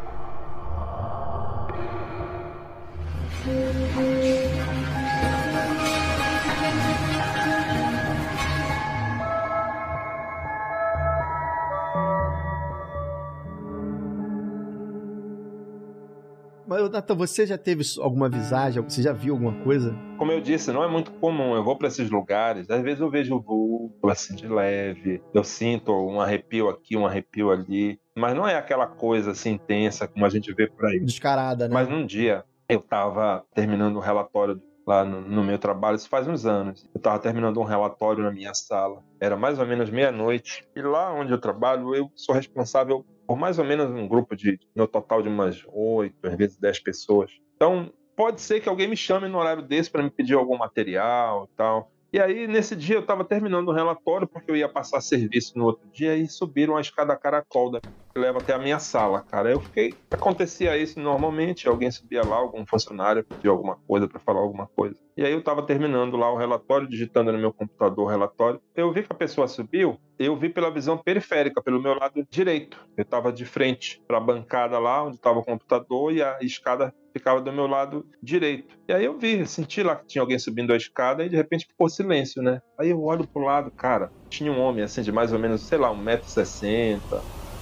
B: Mas, Nathan, você já teve alguma visagem? Você já viu alguma coisa?
D: Como eu disse, não é muito comum. Eu vou para esses lugares, às vezes eu vejo o vulto assim de leve, eu sinto um arrepio aqui, um arrepio ali, mas não é aquela coisa assim intensa como a gente vê por aí.
B: Descarada, né?
D: Mas num dia eu estava terminando um relatório lá no, no, meu trabalho, isso faz uns anos. Eu estava terminando um relatório na minha sala, era mais ou menos meia-noite, e lá onde eu trabalho, eu sou responsável por mais ou menos um grupo de, no total de umas oito, às vezes dez pessoas. Então, pode ser que alguém me chame no horário desse para me pedir algum material e tal. E aí, nesse dia, eu estava terminando o relatório, porque eu ia passar serviço no outro dia, e subiram a escada caracol da... que leva até a minha sala, cara. Eu fiquei. Acontecia isso normalmente, alguém subia lá, algum funcionário pedia alguma coisa para falar alguma coisa. E aí eu estava terminando lá o relatório, digitando no meu computador o relatório. Eu vi que a pessoa subiu, eu vi pela visão periférica, pelo meu lado direito. Eu estava de frente para a bancada lá, onde estava o computador, e a escada ficava do meu lado direito. E aí eu vi, senti lá que tinha alguém subindo a escada e de repente ficou silêncio, né? Aí eu olho pro lado, cara, tinha um homem assim de mais ou menos, sei lá, 1,60m,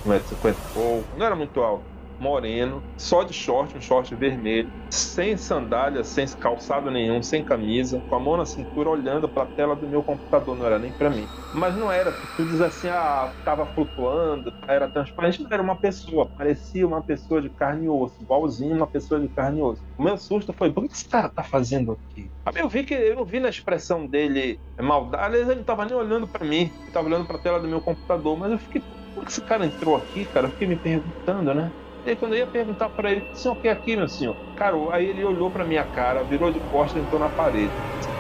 D: 1,50m e pouco, não era muito alto moreno, só de short, um short vermelho, sem sandália, sem calçado nenhum, sem camisa, com a mão na cintura olhando para a tela do meu computador, não era nem para mim. Mas não era, tu diz assim, ah, tava flutuando, era transparente, não era uma pessoa, parecia uma pessoa de carne e osso, igualzinho uma pessoa de carne e osso. O meu susto foi, por que esse cara tá fazendo aqui? Eu vi que eu vi na expressão dele maldade, aliás, ele não tava nem olhando para mim, ele tava olhando para a tela do meu computador, mas eu fiquei, por que esse cara entrou aqui, cara? Eu fiquei me perguntando, né? E quando eu ia perguntar para ele, o senhor quer aqui, meu senhor? Cara, aí ele olhou para minha cara, virou de costas e entrou na parede.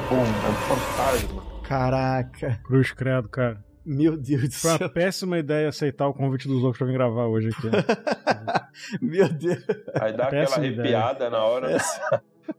D: Pum, é um fantasma.
B: Caraca.
C: Cruz credo, cara.
B: Meu Deus do
C: Foi
B: céu.
C: uma péssima ideia aceitar o convite dos outros pra vir gravar hoje aqui.
B: Meu Deus.
D: Aí dá aquela
C: Péssima
D: arrepiada na hora.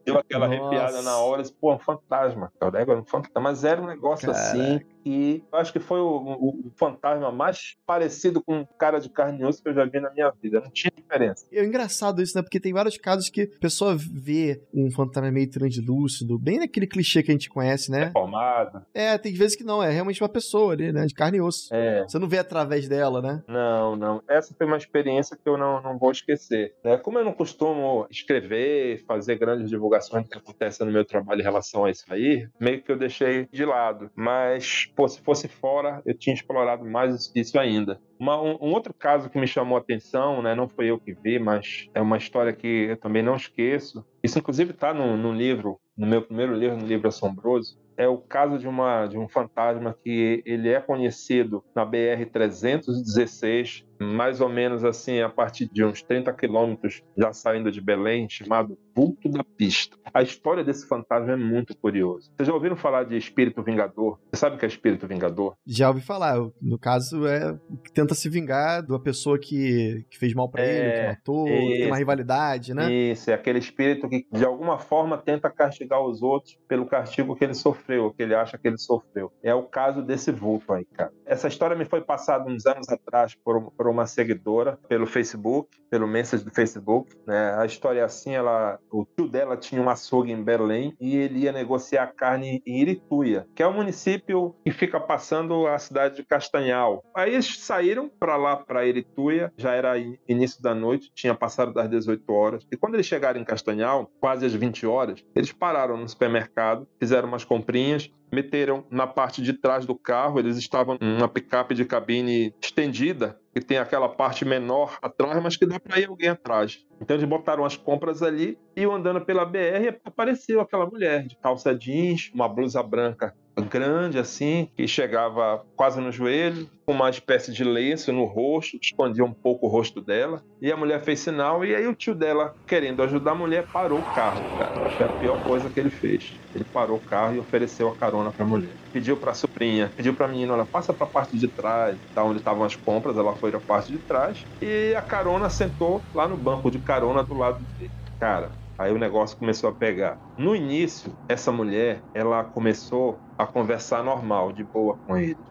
D: Deu aquela
B: Nossa.
D: arrepiada na hora, disse, pô, um fantasma, cara, era um fantasma. Mas era um negócio assim que eu acho que foi o, o- o fantasma mais parecido com um cara de carne e osso que eu já vi na minha vida. Não tinha diferença.
B: É engraçado isso, né? Porque tem vários casos que a pessoa vê um fantasma meio translúcido, bem naquele clichê que a gente conhece, né?
D: Formado.
B: É, tem vezes que não, é realmente uma pessoa ali, né? De carne e osso.
D: É.
B: Você não vê através dela, né?
D: Não, não. Essa foi uma experiência que eu não, não vou esquecer. né? Como eu não costumo escrever, fazer grandes divulgações do que acontece no meu trabalho em relação a isso aí, meio que eu deixei de lado. Mas, pô, se fosse fora, eu tinha explorado mais isso ainda. Uma- um, um outro caso que me chamou a atenção, né, não foi eu que vi, mas é uma história que eu também não esqueço. Isso, inclusive, está no, no livro, no meu primeiro livro, no livro Assombroso. É o caso de, uma, de um fantasma que ele é conhecido na BR 316, mais ou menos assim, a partir de uns 30 quilômetros já saindo de Belém, chamado Vulto da Pista. A história desse fantasma é muito curiosa. Vocês já ouviram falar de espírito vingador? Você sabe o que é espírito vingador?
B: Já ouvi falar. No caso, é o que tenta se vingar de uma pessoa que, que fez mal pra
D: É,
B: ele, que matou, tem uma rivalidade, né?
D: Isso, é aquele espírito que de alguma forma tenta castigar os outros pelo castigo que ele sofreu, que ele acha que ele sofreu. É o caso desse vulto aí, cara. Essa história me foi passada uns anos atrás por, um- por uma seguidora pelo Facebook, pelo message do Facebook. Né? A história é assim, ela, o tio dela tinha um açougue em Belém e ele ia negociar carne em Irituia, que é um município que fica passando a cidade de Castanhal. Aí eles saíram para lá, para Irituia, já era in- início da noite, tinha passado das 18 horas. E quando eles chegaram em Castanhal, quase às 20 horas, eles pararam no supermercado, fizeram umas comprinhas, meteram na parte de trás do carro, eles estavam numa picape de cabine estendida, que tem aquela parte menor atrás, mas que dá para ir alguém atrás. Então eles botaram as compras ali e andando pela BR apareceu aquela mulher de calça jeans, uma blusa branca grande assim, que chegava quase no joelho, com uma espécie de lenço no rosto, escondia um pouco o rosto dela. E a mulher fez sinal, e aí o tio dela, querendo ajudar a mulher, parou o carro, cara. Foi a pior coisa que ele fez. Ele parou o carro e ofereceu a carona pra mulher. Pediu pra sobrinha, pediu pra menina, olha, passa pra parte de trás, da onde estavam as compras, ela foi pra parte de trás, e a carona sentou lá no banco de carona do lado dele. Cara, Aí o negócio começou a pegar. No início, essa mulher, ela começou a conversar normal, de boa com ele.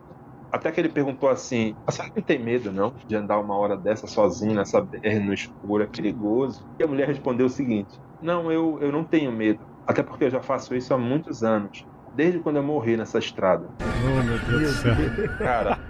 D: Até que ele perguntou assim: "A senhora não tem medo, não, de andar uma hora dessa sozinha nessa BR no escuro? É perigoso. E a mulher respondeu o seguinte: Não, eu, eu não tenho medo. Até porque eu já faço isso há muitos anos. Desde quando eu morri nessa estrada.
C: Oh, meu Deus do céu.
D: Cara,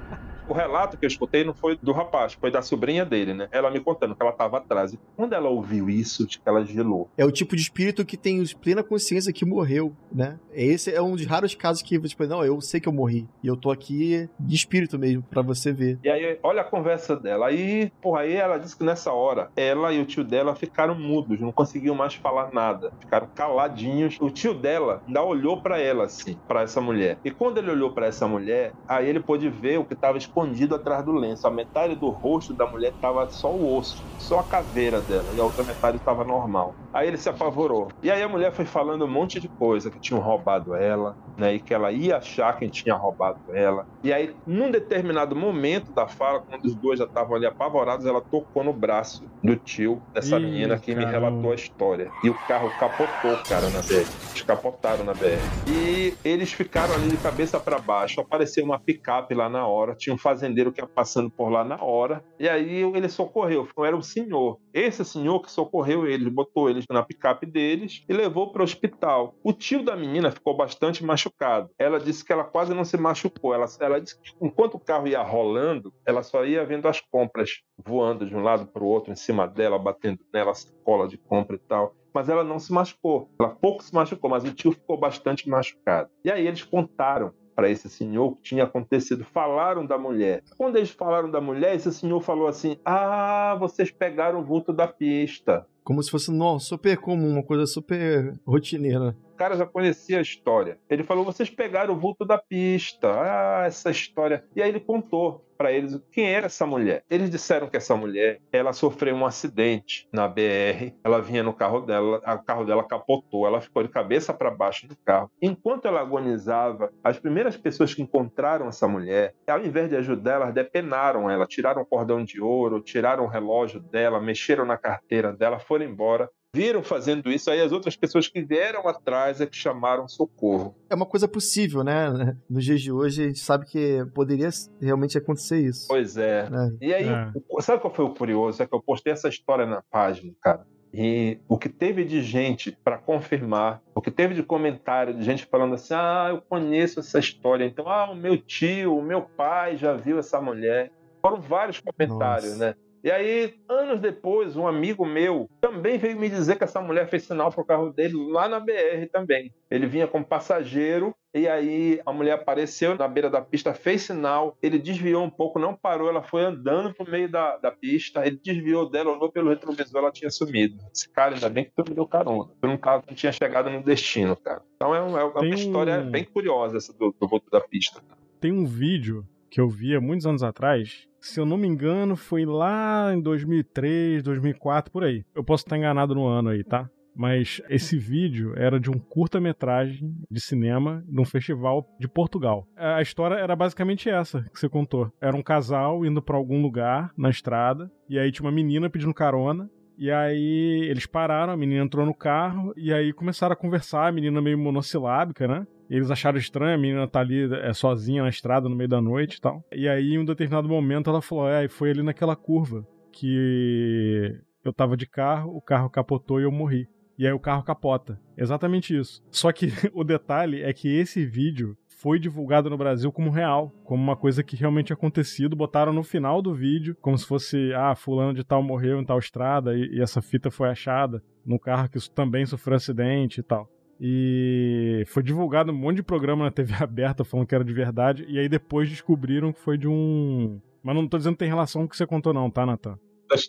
D: o relato que eu escutei não foi do rapaz, foi da sobrinha dele, né? Ela me contando que ela estava atrás. E quando ela ouviu isso, ela gelou.
B: É o tipo de espírito que tem plena consciência que morreu, né? Esse é um dos raros casos que, tipo, não, eu sei que eu morri. E eu tô aqui de espírito mesmo, pra você ver.
D: E aí, olha a conversa dela. Aí, porra, aí ela disse que nessa hora, ela e o tio dela ficaram mudos, não conseguiam mais falar nada. Ficaram caladinhos. O tio dela ainda olhou pra ela, assim, pra essa mulher. E quando ele olhou pra essa mulher, aí ele pôde ver o que estava escondido atrás do lenço. A metade do rosto da mulher tava só o osso, só a caveira dela. E a outra metade estava normal. Aí ele se apavorou. E aí a mulher foi falando um monte de coisa, que tinham roubado ela, né? E que ela ia achar quem tinha roubado ela. E aí, num determinado momento da fala, quando os dois já estavam ali apavorados, ela tocou no braço do tio dessa
C: Ih,
D: menina que me
C: caramba.
D: relatou a história. E o carro capotou, cara, na BR. Eles capotaram na BR. E eles ficaram ali de cabeça para baixo. Apareceu uma picape lá na hora. Tinha um fazendeiro que ia passando por lá na hora, e aí ele socorreu, era um senhor. Esse senhor que socorreu eles, botou eles na picape deles e levou para o hospital. O tio da menina ficou bastante machucado. Ela disse que ela quase não se machucou. Ela, ela disse que enquanto o carro ia rolando, ela só ia vendo as compras voando de um lado para o outro em cima dela, batendo nela, sacola de compra e tal mas ela não se machucou. Ela pouco se machucou, mas o tio ficou bastante machucado. E aí eles contaram para esse senhor que tinha acontecido. Falaram da mulher. Quando eles falaram da mulher, esse senhor falou assim: Ah, vocês pegaram o vulto da pista.
B: Como se fosse, nossa, super comum, uma coisa super rotineira.
D: Cara já conhecia a história. Ele falou: vocês pegaram o vulto da pista. Ah, essa história. E aí ele contou para eles quem era essa mulher. Eles disseram que essa mulher, ela sofreu um acidente na BR. Ela vinha no carro dela, o carro dela capotou, ela ficou de cabeça para baixo do carro. Enquanto ela agonizava, as primeiras pessoas que encontraram essa mulher, ao invés de ajudar, elas depenaram ela, tiraram o cordão de ouro, tiraram o relógio dela, mexeram na carteira dela, foram embora viram fazendo isso, aí as outras pessoas que vieram atrás é que chamaram socorro.
B: É uma coisa possível, né? Nos dias de hoje a gente sabe que poderia realmente acontecer isso.
D: Pois é. é. E aí, é. sabe qual foi o curioso? É que eu postei essa história na página, cara. E o que teve de gente para confirmar, o que teve de comentário de gente falando assim: ah, eu conheço essa história, então, ah, o meu tio, o meu pai já viu essa mulher. Foram vários comentários, Nossa. né? E aí, anos depois, um amigo meu também veio me dizer que essa mulher fez sinal pro carro dele lá na BR também. Ele vinha como passageiro e aí a mulher apareceu na beira da pista, fez sinal, ele desviou um pouco, não parou, ela foi andando pro meio da, da pista, ele desviou dela, olhou pelo retrovisor, ela tinha sumido. Esse cara, ainda bem que tu me deu carona. Tu não, tava, não tinha chegado no destino, cara. Então é, um, é uma história bem curiosa essa do, do voto da pista.
C: Tem um vídeo que eu vi há muitos anos atrás, se eu não me engano, foi lá em 2003, 2004, por aí. Eu posso estar enganado no ano aí, tá? Mas esse vídeo era de um curta-metragem de cinema num festival de Portugal. A história era basicamente essa que você contou. Era um casal indo para algum lugar na estrada e aí tinha uma menina pedindo carona e aí eles pararam, a menina entrou no carro e aí começaram a conversar, a menina meio monossilábica, né? Eles acharam estranho, a menina tá ali é, sozinha na estrada no meio da noite e tal. E aí, em um determinado momento, ela falou: É, foi ali naquela curva que eu tava de carro, o carro capotou e eu morri. E aí o carro capota. Exatamente isso. Só que o detalhe é que esse vídeo foi divulgado no Brasil como real, como uma coisa que realmente acontecido. Botaram no final do vídeo, como se fosse, ah, fulano de tal morreu em tal estrada e, e essa fita foi achada no carro que também sofreu acidente e tal. E foi divulgado um monte de programa na TV aberta falando que era de verdade. E aí depois descobriram que foi de um. Mas não tô dizendo que tem relação com o que você contou, não, tá, Natan?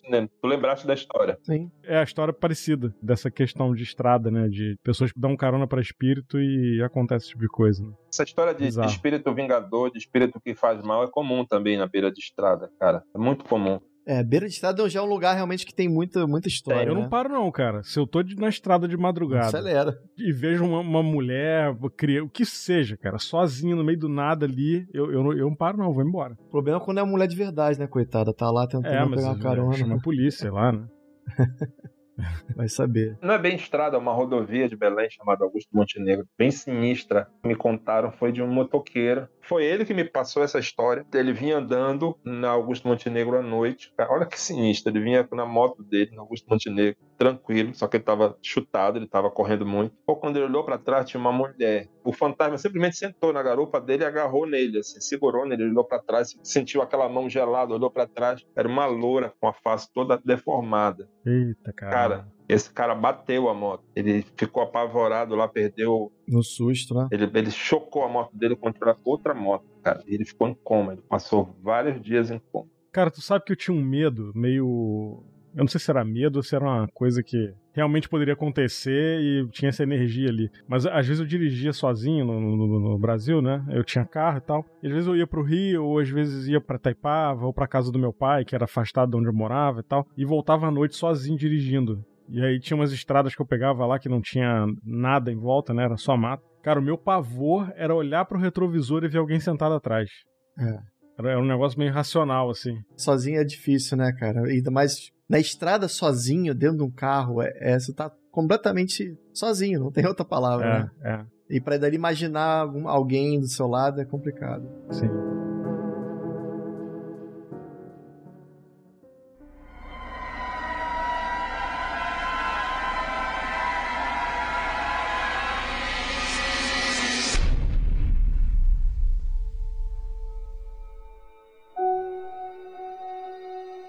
D: Né? Tu lembraste da história.
C: Sim. É a história parecida dessa questão de estrada, né? De pessoas que dão carona para espírito e acontece esse tipo de coisa. Né?
D: Essa história de, de, espírito vingador, de espírito que faz mal, é comum também na beira de estrada, cara. É muito comum.
B: É, beira de estrada já é um lugar realmente que tem muita, muita história. É,
C: eu né? não paro, não, cara. Se eu tô na estrada de madrugada
B: Acelera.
C: e vejo uma, uma mulher, o que seja, cara, sozinha no meio do nada ali, eu, eu, eu não paro, não, vou embora.
B: O problema é quando é mulher de verdade, né, coitada? Tá lá tentando é, pegar uma carona.
C: Chama
B: né?
C: a polícia lá, né?
B: Vai saber.
D: Não é bem estrada, é uma rodovia de Belém chamada Augusto Montenegro, bem sinistra. Me contaram, foi de um motoqueiro. Foi ele que me passou essa história. Ele vinha andando na Augusto Montenegro à noite. olha que sinistro. Ele vinha na moto dele, na Augusto Montenegro, tranquilo, só que ele estava chutado, ele estava correndo muito. Ou quando ele olhou para trás, tinha uma mulher. O fantasma simplesmente sentou na garupa dele e agarrou nele, assim, segurou nele. Ele olhou para trás, sentiu aquela mão gelada, olhou para trás. Era uma loura com a face toda deformada.
C: Eita, cara.
D: Cara, esse cara bateu a moto. Ele ficou apavorado lá, perdeu.
B: No susto, né?
D: Ele, ele chocou a moto dele contra outra moto, cara. E ele ficou em coma. Ele passou vários dias em coma.
C: Cara, tu sabe que eu tinha um medo meio. Eu não sei se era medo ou se era uma coisa que realmente poderia acontecer e tinha essa energia ali. Mas às vezes eu dirigia sozinho no, no, no Brasil, né? Eu tinha carro e tal. E às vezes eu ia pro Rio, ou às vezes ia pra Taipava, ou pra casa do meu pai, que era afastado de onde eu morava e tal. E voltava à noite sozinho dirigindo. E aí tinha umas estradas que eu pegava lá que não tinha nada em volta, né? Era só mato. Cara, o meu pavor era olhar pro retrovisor e ver alguém sentado atrás.
B: É.
C: Era um negócio meio racional, assim.
B: Sozinho é difícil, né, cara? Ainda mais na estrada sozinho, dentro de um carro, é, é você tá completamente sozinho, não tem outra palavra,
C: é,
B: né?
C: É.
B: E pra daí imaginar algum, alguém do seu lado é complicado.
C: Sim.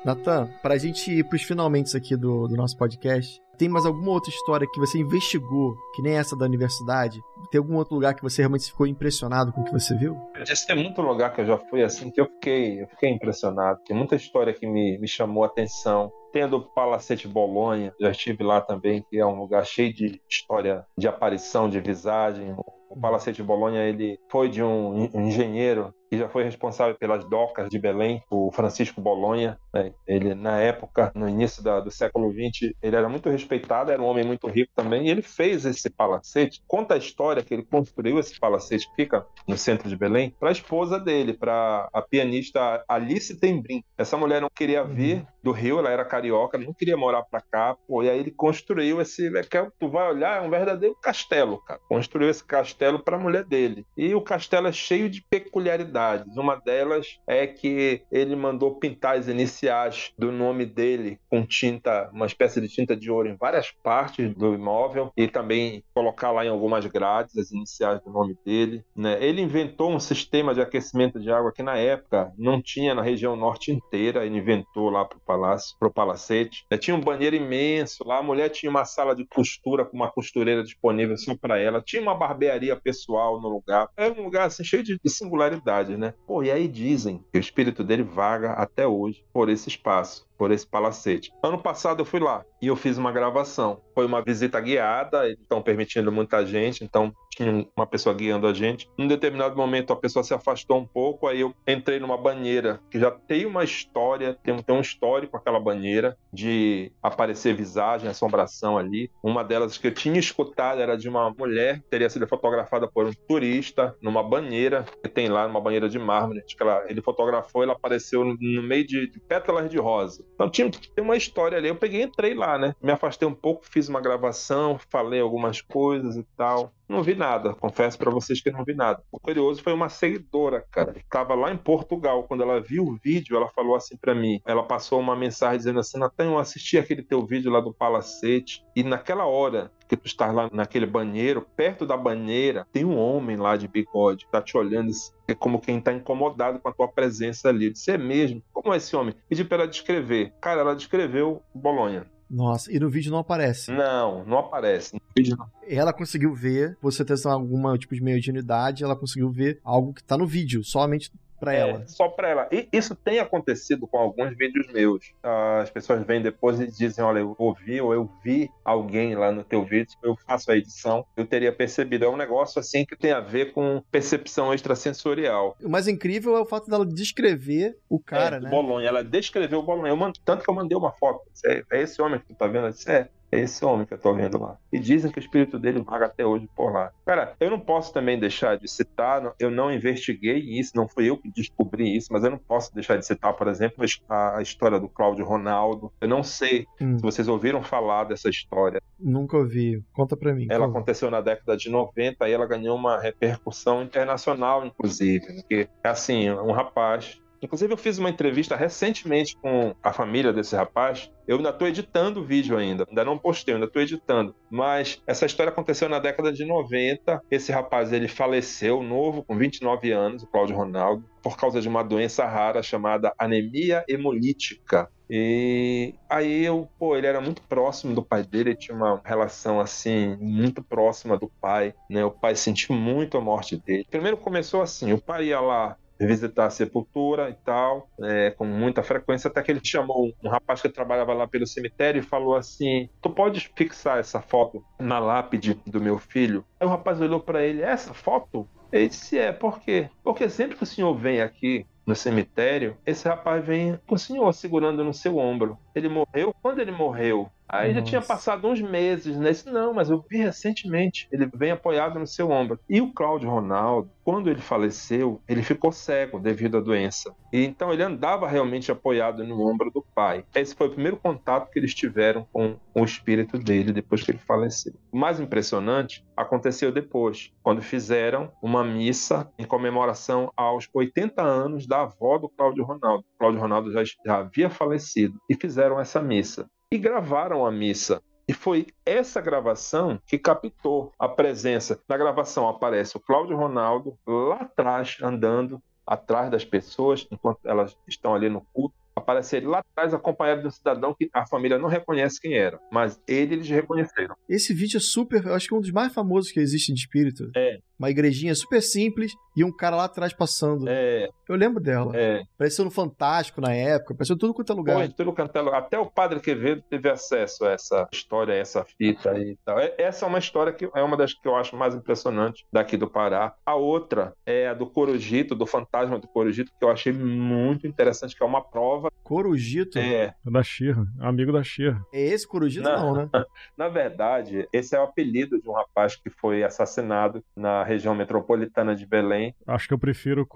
B: Natan, pra gente ir pros finalmente aqui do, do nosso podcast, tem mais alguma outra história que você investigou, que nem essa da universidade? Tem algum outro lugar que você realmente ficou impressionado com o que você viu?
D: Eu disse, tem muito lugar que eu já fui assim que eu fiquei, eu fiquei impressionado. Tem muita história que me, me chamou a atenção. Tem a do Palacete Bolonha, já estive lá também, que é um lugar cheio de história de aparição, de visagem. O Palacete Bolonha ele foi de um engenheiro que já foi responsável pelas docas de Belém, o Francisco Bolonha. Né? Ele, na época, no início da, do século XX, ele era muito respeitado, era um homem muito rico também, e ele fez esse palacete. Conta a história que ele construiu esse palacete, que fica no centro de Belém, para a esposa dele, para a pianista Alice Tembrim. Essa mulher não queria uhum. vir do Rio, ela era carioca, não queria morar para cá, pô, e aí ele construiu esse. É que é, tu vai olhar, é um verdadeiro castelo, cara. Construiu esse castelo para a mulher dele. E o castelo é cheio de peculiaridades uma delas é que ele mandou pintar as iniciais do nome dele com tinta, uma espécie de tinta de ouro em várias partes do imóvel e também colocar lá em algumas grades as iniciais do nome dele. Né? Ele inventou um sistema de aquecimento de água que na época não tinha na região norte inteira. Ele inventou lá para o palácio, para o palacete. Né? Tinha um banheiro imenso lá. A mulher tinha uma sala de costura com uma costureira disponível só para ela. Tinha uma barbearia pessoal no lugar. Era um lugar assim, cheio de singularidade né? Pô, e aí dizem que o espírito dele vaga até hoje por esse espaço por esse palacete. Ano passado eu fui lá e eu fiz uma gravação. Foi uma visita guiada, eles estão permitindo muita gente, então tinha uma pessoa guiando a gente. Num determinado momento a pessoa se afastou um pouco, aí eu entrei numa banheira que já tem uma história, tem, tem um histórico aquela banheira de aparecer visagem, assombração ali. Uma delas que eu tinha escutado era de uma mulher que teria sido fotografada por um turista numa banheira que tem lá, numa banheira de mármore. Ela, ele fotografou, ela apareceu no meio de, de pétalas de rosa. Então tinha, uma história ali. Eu peguei entrei lá, né? Me afastei um pouco, fiz uma gravação, falei algumas coisas e tal. Não vi nada, confesso para vocês que não vi nada. O curioso foi uma seguidora, cara. Estava lá em Portugal. Quando ela viu o vídeo, ela falou assim para mim. Ela passou uma mensagem dizendo assim: Natan, eu assisti aquele teu vídeo lá do Palacete. E naquela hora que tu estás lá naquele banheiro, perto da banheira, tem um homem lá de bigode, tá te olhando é como quem tá incomodado com a tua presença ali. Eu disse, é mesmo? Como é esse homem? Pedi para ela descrever. Cara, ela descreveu Bolonha.
B: Nossa, e no vídeo não aparece?
D: Não, não aparece. No vídeo não.
B: Ela conseguiu ver, você tem algum tipo de mediunidade, ela conseguiu ver algo que tá no vídeo, somente para é, ela.
D: Só para ela. E isso tem acontecido com alguns vídeos meus. As pessoas vêm depois e dizem: Olha, eu ouvi ou eu vi alguém lá no teu vídeo, eu faço a edição, eu teria percebido. É um negócio assim que tem a ver com percepção extrasensorial.
B: O mais incrível é o fato dela descrever o cara, é, né?
D: Bolonha. Ela descreveu o Bolonha. Eu mando, tanto que eu mandei uma foto. É, é esse homem que tu tá vendo? Eu disse, é. É esse homem que eu tô vendo lá. E dizem que o espírito dele vaga até hoje por lá. Cara, eu não posso também deixar de citar, eu não investiguei isso, não fui eu que descobri isso, mas eu não posso deixar de citar, por exemplo, a história do Cláudio Ronaldo. Eu não sei hum. se vocês ouviram falar dessa história.
B: Nunca ouvi. Conta pra mim.
D: Ela aconteceu na década de 90 e ela ganhou uma repercussão internacional, inclusive. Porque, é assim, um rapaz Inclusive, eu fiz uma entrevista recentemente com a família desse rapaz. Eu ainda estou editando o vídeo ainda, ainda não postei, ainda estou editando. Mas essa história aconteceu na década de 90. Esse rapaz ele faleceu novo, com 29 anos, o Cláudio Ronaldo, por causa de uma doença rara chamada anemia hemolítica. E aí eu, pô, ele era muito próximo do pai dele, ele tinha uma relação assim muito próxima do pai, né? O pai sentiu muito a morte dele. Primeiro começou assim, o pai ia lá visitar a sepultura e tal, é, com muita frequência, até que ele chamou um rapaz que trabalhava lá pelo cemitério e falou assim: Tu podes fixar essa foto na lápide do meu filho? Aí o rapaz olhou para ele: Essa foto? Ele disse: É, por quê? Porque sempre que o senhor vem aqui no cemitério, esse rapaz vem com o senhor segurando no seu ombro. Ele morreu. Quando ele morreu, Aí Nossa. já tinha passado uns meses, né? Disse, não, mas eu vi recentemente. Ele vem apoiado no seu ombro. E o Cláudio Ronaldo, quando ele faleceu, ele ficou cego devido à doença. E então ele andava realmente apoiado no ombro do pai. Esse foi o primeiro contato que eles tiveram com o espírito dele depois que ele faleceu. O mais impressionante aconteceu depois, quando fizeram uma missa em comemoração aos 80 anos da avó do Cláudio Ronaldo. O Cláudio Ronaldo já, já havia falecido e fizeram essa missa e gravaram a missa. E foi essa gravação que captou a presença. Na gravação aparece o Cláudio Ronaldo lá atrás, andando atrás das pessoas, enquanto elas estão ali no culto. Aparece ele lá atrás, acompanhado de um cidadão que a família não reconhece quem era, mas ele eles reconheceram.
B: Esse vídeo é super, eu acho que é um dos mais famosos que existe de espírito.
D: É.
B: Uma igrejinha super simples e um cara lá atrás passando.
D: É.
B: Eu lembro dela.
D: É.
B: Pareceu no Fantástico na época, pareceu tudo quanto é lugar.
D: Foi, tudo quanto é lugar. Até o Padre Quevedo teve acesso a essa história, a essa fita aí e tal. É, essa é uma história que é uma das que eu acho mais impressionantes daqui do Pará. A outra é a do Corujito, do fantasma do Corujito, que eu achei muito interessante, que é uma prova.
B: Corujito?
D: É.
C: é da Xirra, amigo da Xirra.
B: É esse Corujito não, não, né?
D: Na verdade, esse é o apelido de um rapaz que foi assassinado na região metropolitana de Belém.
C: Acho que eu prefiro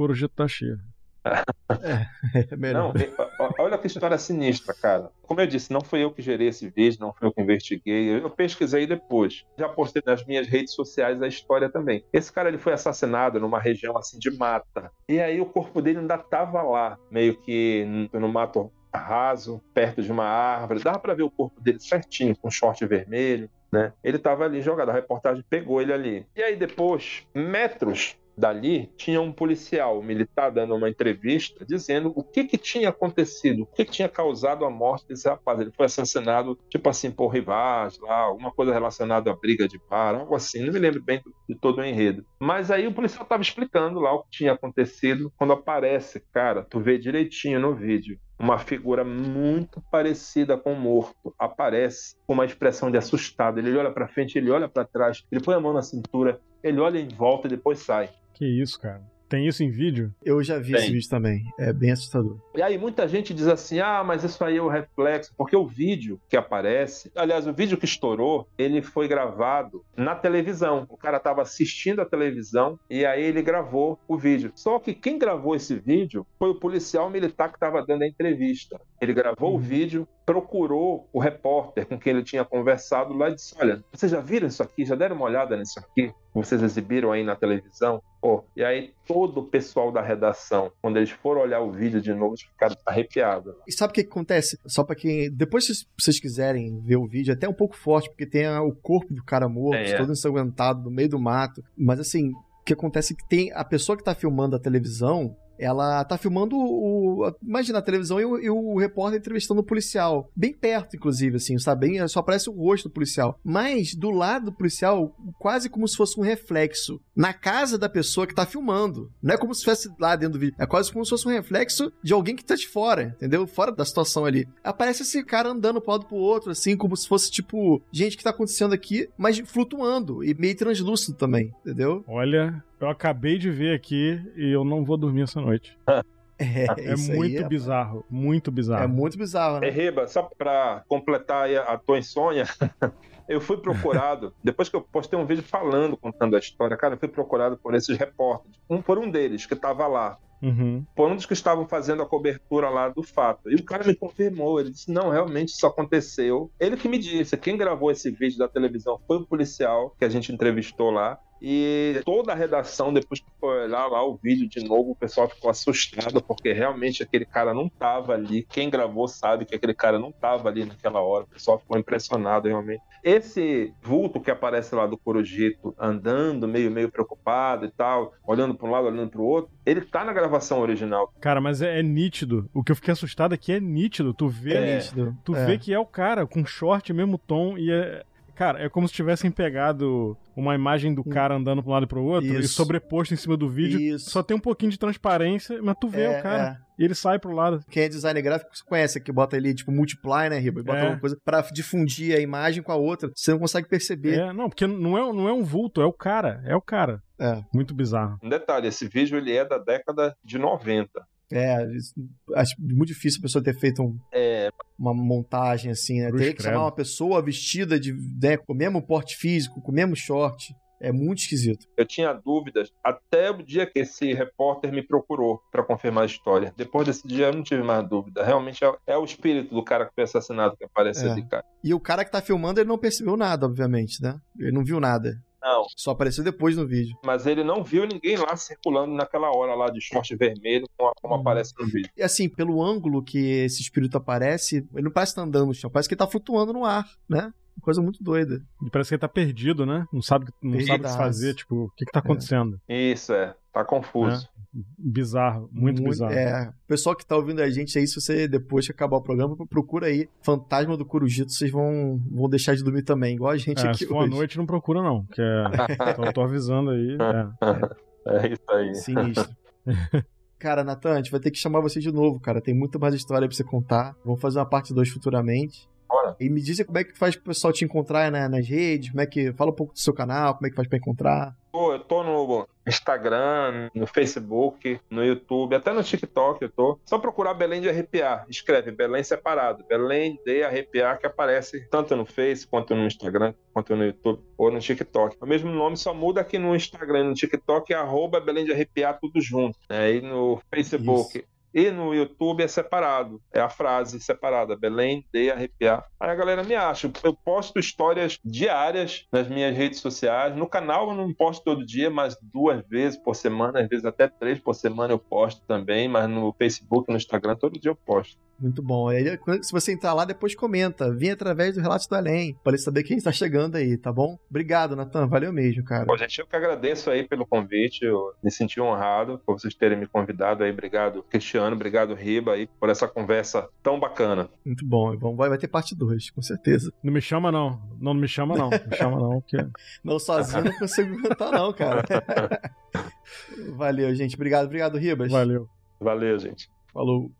C: Xirra.
B: é, é melhor.
D: Não, olha que história sinistra, cara. Como eu disse, não fui eu que gerei esse vídeo, não fui eu que investiguei. Eu pesquisei depois. Já postei nas minhas redes sociais a história também. Esse cara ele foi assassinado numa região assim de mata. E aí o corpo dele ainda tava lá, meio que no mato raso, perto de uma árvore. Dava para ver o corpo dele certinho, com short vermelho, né? Ele estava ali jogado, a reportagem pegou ele ali. E aí depois, metros dali, tinha um policial militar dando uma entrevista dizendo o que que tinha acontecido, o que, que tinha causado a morte desse rapaz. Ele foi assassinado, tipo assim, por rivais, lá, alguma coisa relacionada à briga de bar, algo assim, não me lembro bem de todo o enredo. Mas aí o policial estava explicando lá o que tinha acontecido. Quando aparece, cara, tu vê direitinho no vídeo, uma figura muito parecida com o morto aparece com uma expressão de assustado. Ele olha para frente, ele olha para trás, ele põe a mão na cintura, ele olha em volta e depois sai.
C: Que isso, cara. Tem isso em vídeo?
B: Eu já vi Tem. esse vídeo também. É bem assustador.
D: E aí muita gente diz assim: ah, mas isso aí é o reflexo. Porque o vídeo que aparece, aliás, o vídeo que estourou, ele foi gravado na televisão. O cara estava assistindo a televisão e aí ele gravou o vídeo. Só que quem gravou esse vídeo foi o policial militar que estava dando a entrevista. Ele gravou uhum. o vídeo, procurou o repórter com quem ele tinha conversado lá e disse: Olha, vocês já viram isso aqui? Já deram uma olhada nisso aqui? Vocês exibiram aí na televisão? Pô, e aí todo o pessoal da redação, quando eles foram olhar o vídeo de novo, ficaram arrepiados.
B: E sabe o que acontece? Só para quem. Depois, se vocês quiserem ver o vídeo, é até um pouco forte, porque tem o corpo do cara morto, é, é. todo ensanguentado, no meio do mato. Mas assim, o que acontece é que tem a pessoa que tá filmando a televisão, ela tá filmando o. Imagina a televisão e o, e o, repórter entrevistando o policial. Bem perto, inclusive, assim, sabe? Bem, só aparece o rosto do policial. Mas do lado do policial, quase como se fosse um reflexo. Na casa da pessoa que tá filmando. Não é como se fosse lá dentro do vídeo. É quase como se fosse um reflexo de alguém que tá de fora, entendeu? Fora da situação ali. Aparece esse cara andando pro lado pro outro, assim, como se fosse tipo, gente, que tá acontecendo aqui, mas flutuando e meio translúcido também, entendeu?
C: Olha, eu acabei de ver aqui e eu não vou dormir essa noite.
B: É,
C: é muito é... bizarro, muito bizarro.
B: É muito bizarro, né?
D: É, Reba, só pra completar a tua insônia, eu fui procurado, depois que eu postei um vídeo falando, contando a história, cara, eu fui procurado por esses repórteres. Um por um deles, que tava lá.
C: Uhum.
D: Por um dos que estavam fazendo a cobertura lá do fato. E o cara me confirmou. Ele disse: não, realmente isso aconteceu. Ele que me disse: quem gravou esse vídeo da televisão foi o policial que a gente entrevistou lá. E toda a redação, depois que foi olhar lá o vídeo de novo, o pessoal ficou assustado, porque realmente aquele cara não estava ali. Quem gravou sabe que aquele cara não estava ali naquela hora. O pessoal ficou impressionado, realmente. Esse vulto que aparece lá do Corujito, andando, meio, meio preocupado e tal, olhando para um lado, olhando para o outro, ele tá na gravação original.
C: Cara, mas é, é, nítido. O que eu fiquei assustado aqui é nítido. Tu vê,
B: é nítido.
C: Tu é. vê que é o cara com short, mesmo tom, e é. Cara, é como se tivessem pegado uma imagem do cara andando pra um lado e pro outro Isso. e sobreposto em cima do vídeo. Isso. Só tem um pouquinho de transparência, mas tu vê é, o cara. É. E ele sai pro lado.
B: Quem é designer gráfico conhece, que bota ali, tipo, multiply, né, Riba? Bota é. alguma coisa pra difundir a imagem com a outra. Você não consegue perceber.
C: É, não, porque não é, não é um vulto, é o cara. É o cara.
B: É.
C: Muito bizarro.
D: Um detalhe, esse vídeo ele é da década de 90.
B: É, acho muito difícil a pessoa ter feito um,
D: é...
B: uma montagem assim, né? Teria que chamar uma pessoa vestida de, né, com o mesmo porte físico, com o mesmo short. É muito esquisito.
D: Eu tinha dúvidas até o dia que esse repórter me procurou para confirmar a história. Depois desse dia eu não tive mais dúvida. Realmente é, é o espírito do cara que foi assassinado que aparece é. ali, cara.
B: E o cara que tá filmando, ele não percebeu nada, obviamente, né? Ele não viu nada.
D: Não.
B: Só apareceu depois no vídeo.
D: Mas ele não viu ninguém lá circulando naquela hora lá de short vermelho, como, como hum. aparece no vídeo.
B: E assim, pelo ângulo que esse espírito aparece, ele não parece estar tá andando no chão, parece que ele tá flutuando no ar, né? Coisa muito doida.
C: E parece que ele tá perdido, né? Não sabe, não sabe o que fazer, tipo, o que que tá acontecendo.
D: É. Isso, é tá confuso.
C: É. Bizarro, muito, muito, bizarro.
B: É, o pessoal que tá ouvindo a gente aí, se você depois que acabar o programa, procura aí Fantasma do Curujito, vocês vão, vão deixar de dormir também, igual a gente
C: é,
B: aqui
C: se for hoje. noite não procura não, que é, tô, tô avisando aí.
D: É. é isso aí.
B: Sinistro. Cara, Natan, a gente vai ter que chamar você de novo, cara. Tem muita mais história pra você contar. Vamos fazer uma parte 2 futuramente.
D: Bora.
B: E me diz como é que faz pro pessoal te encontrar né, nas redes, como é que. Fala um pouco do seu canal, como é que faz pra encontrar.
D: Pô, eu tô no Instagram, no Facebook, no YouTube, até no TikTok eu tô. Só procurar Belém de Arrepiar. Escreve Belém separado. Belém de Arrepiar que aparece tanto no Face, quanto no Instagram, quanto no YouTube ou no TikTok. O mesmo nome só muda aqui no Instagram no TikTok é arroba Belém de Arrepiar tudo junto. Né? E no Facebook. Isso e no YouTube é separado, é a frase separada, Belém de arrepiar. Aí a galera me acha, eu posto histórias diárias nas minhas redes sociais, no canal eu não posto todo dia, mas duas vezes por semana, às vezes até três por semana eu posto também, mas no Facebook, no Instagram, todo dia eu posto.
B: Muito bom. Aí, se você entrar lá, depois comenta. Vim através do Relatos do Além, para saber quem está chegando aí, tá bom? Obrigado, Natan. Valeu mesmo, cara.
D: Bom, gente, eu que agradeço aí pelo convite. Eu me senti honrado por vocês terem me convidado aí. Obrigado, Cristiano. Obrigado, Riba, aí, por essa conversa tão bacana.
B: Muito bom. Vai, vai ter parte 2, com certeza.
C: Não me chama, não. Não, não me chama, não. Me chama, não. Que...
B: Não, sozinho não consigo aguentar, não, cara. Valeu, gente. Obrigado, obrigado, Ribas.
C: Valeu.
D: Valeu, gente.
B: Falou.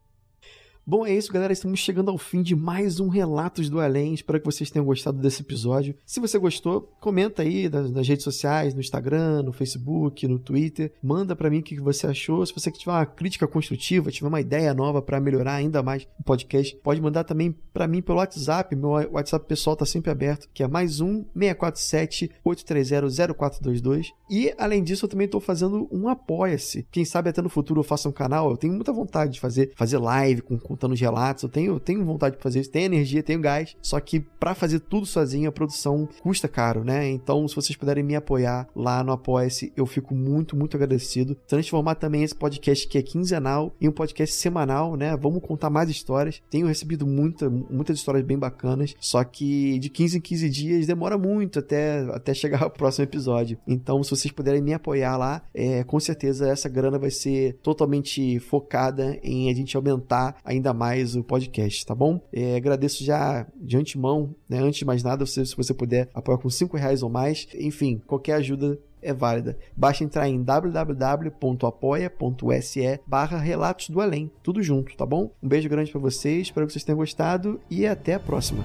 B: Bom, é isso, galera. Estamos chegando ao fim de mais um Relatos do Além. Espero que vocês tenham gostado desse episódio. Se você gostou, comenta aí nas, nas redes sociais, no Instagram, no Facebook, no Twitter. Manda para mim o que você achou. Se você tiver uma crítica construtiva, tiver uma ideia nova para melhorar ainda mais o podcast, pode mandar também para mim pelo WhatsApp. Meu WhatsApp pessoal tá sempre aberto, que é mais um 647 830 0422. E além disso, eu também estou fazendo um apoia-se. Quem sabe até no futuro eu faça um canal. Eu tenho muita vontade de fazer, fazer live com, com contando os relatos. Eu tenho, tenho vontade de fazer isso, tenho energia, tenho gás. Só que para fazer tudo sozinho, a produção custa caro, né? Então, se vocês puderem me apoiar lá no Apoia-se, eu fico muito, muito agradecido. Transformar também esse podcast que é quinzenal em um podcast semanal, né? Vamos contar mais histórias. Tenho recebido muita, muitas histórias bem bacanas. Só que de 15 em 15 dias demora muito até, até chegar ao próximo episódio. Então, se vocês puderem me apoiar lá, é, com certeza essa grana vai ser totalmente focada em a gente aumentar ainda ainda mais o podcast, tá bom? É, agradeço já de antemão, né? Antes de mais nada, se, você puder apoiar com 5 reais ou mais, enfim, qualquer ajuda é válida. Basta entrar em www.apoia.se barra Relatos do Além. Tudo junto, tá bom? Um beijo grande para vocês, espero que vocês tenham gostado e até a próxima.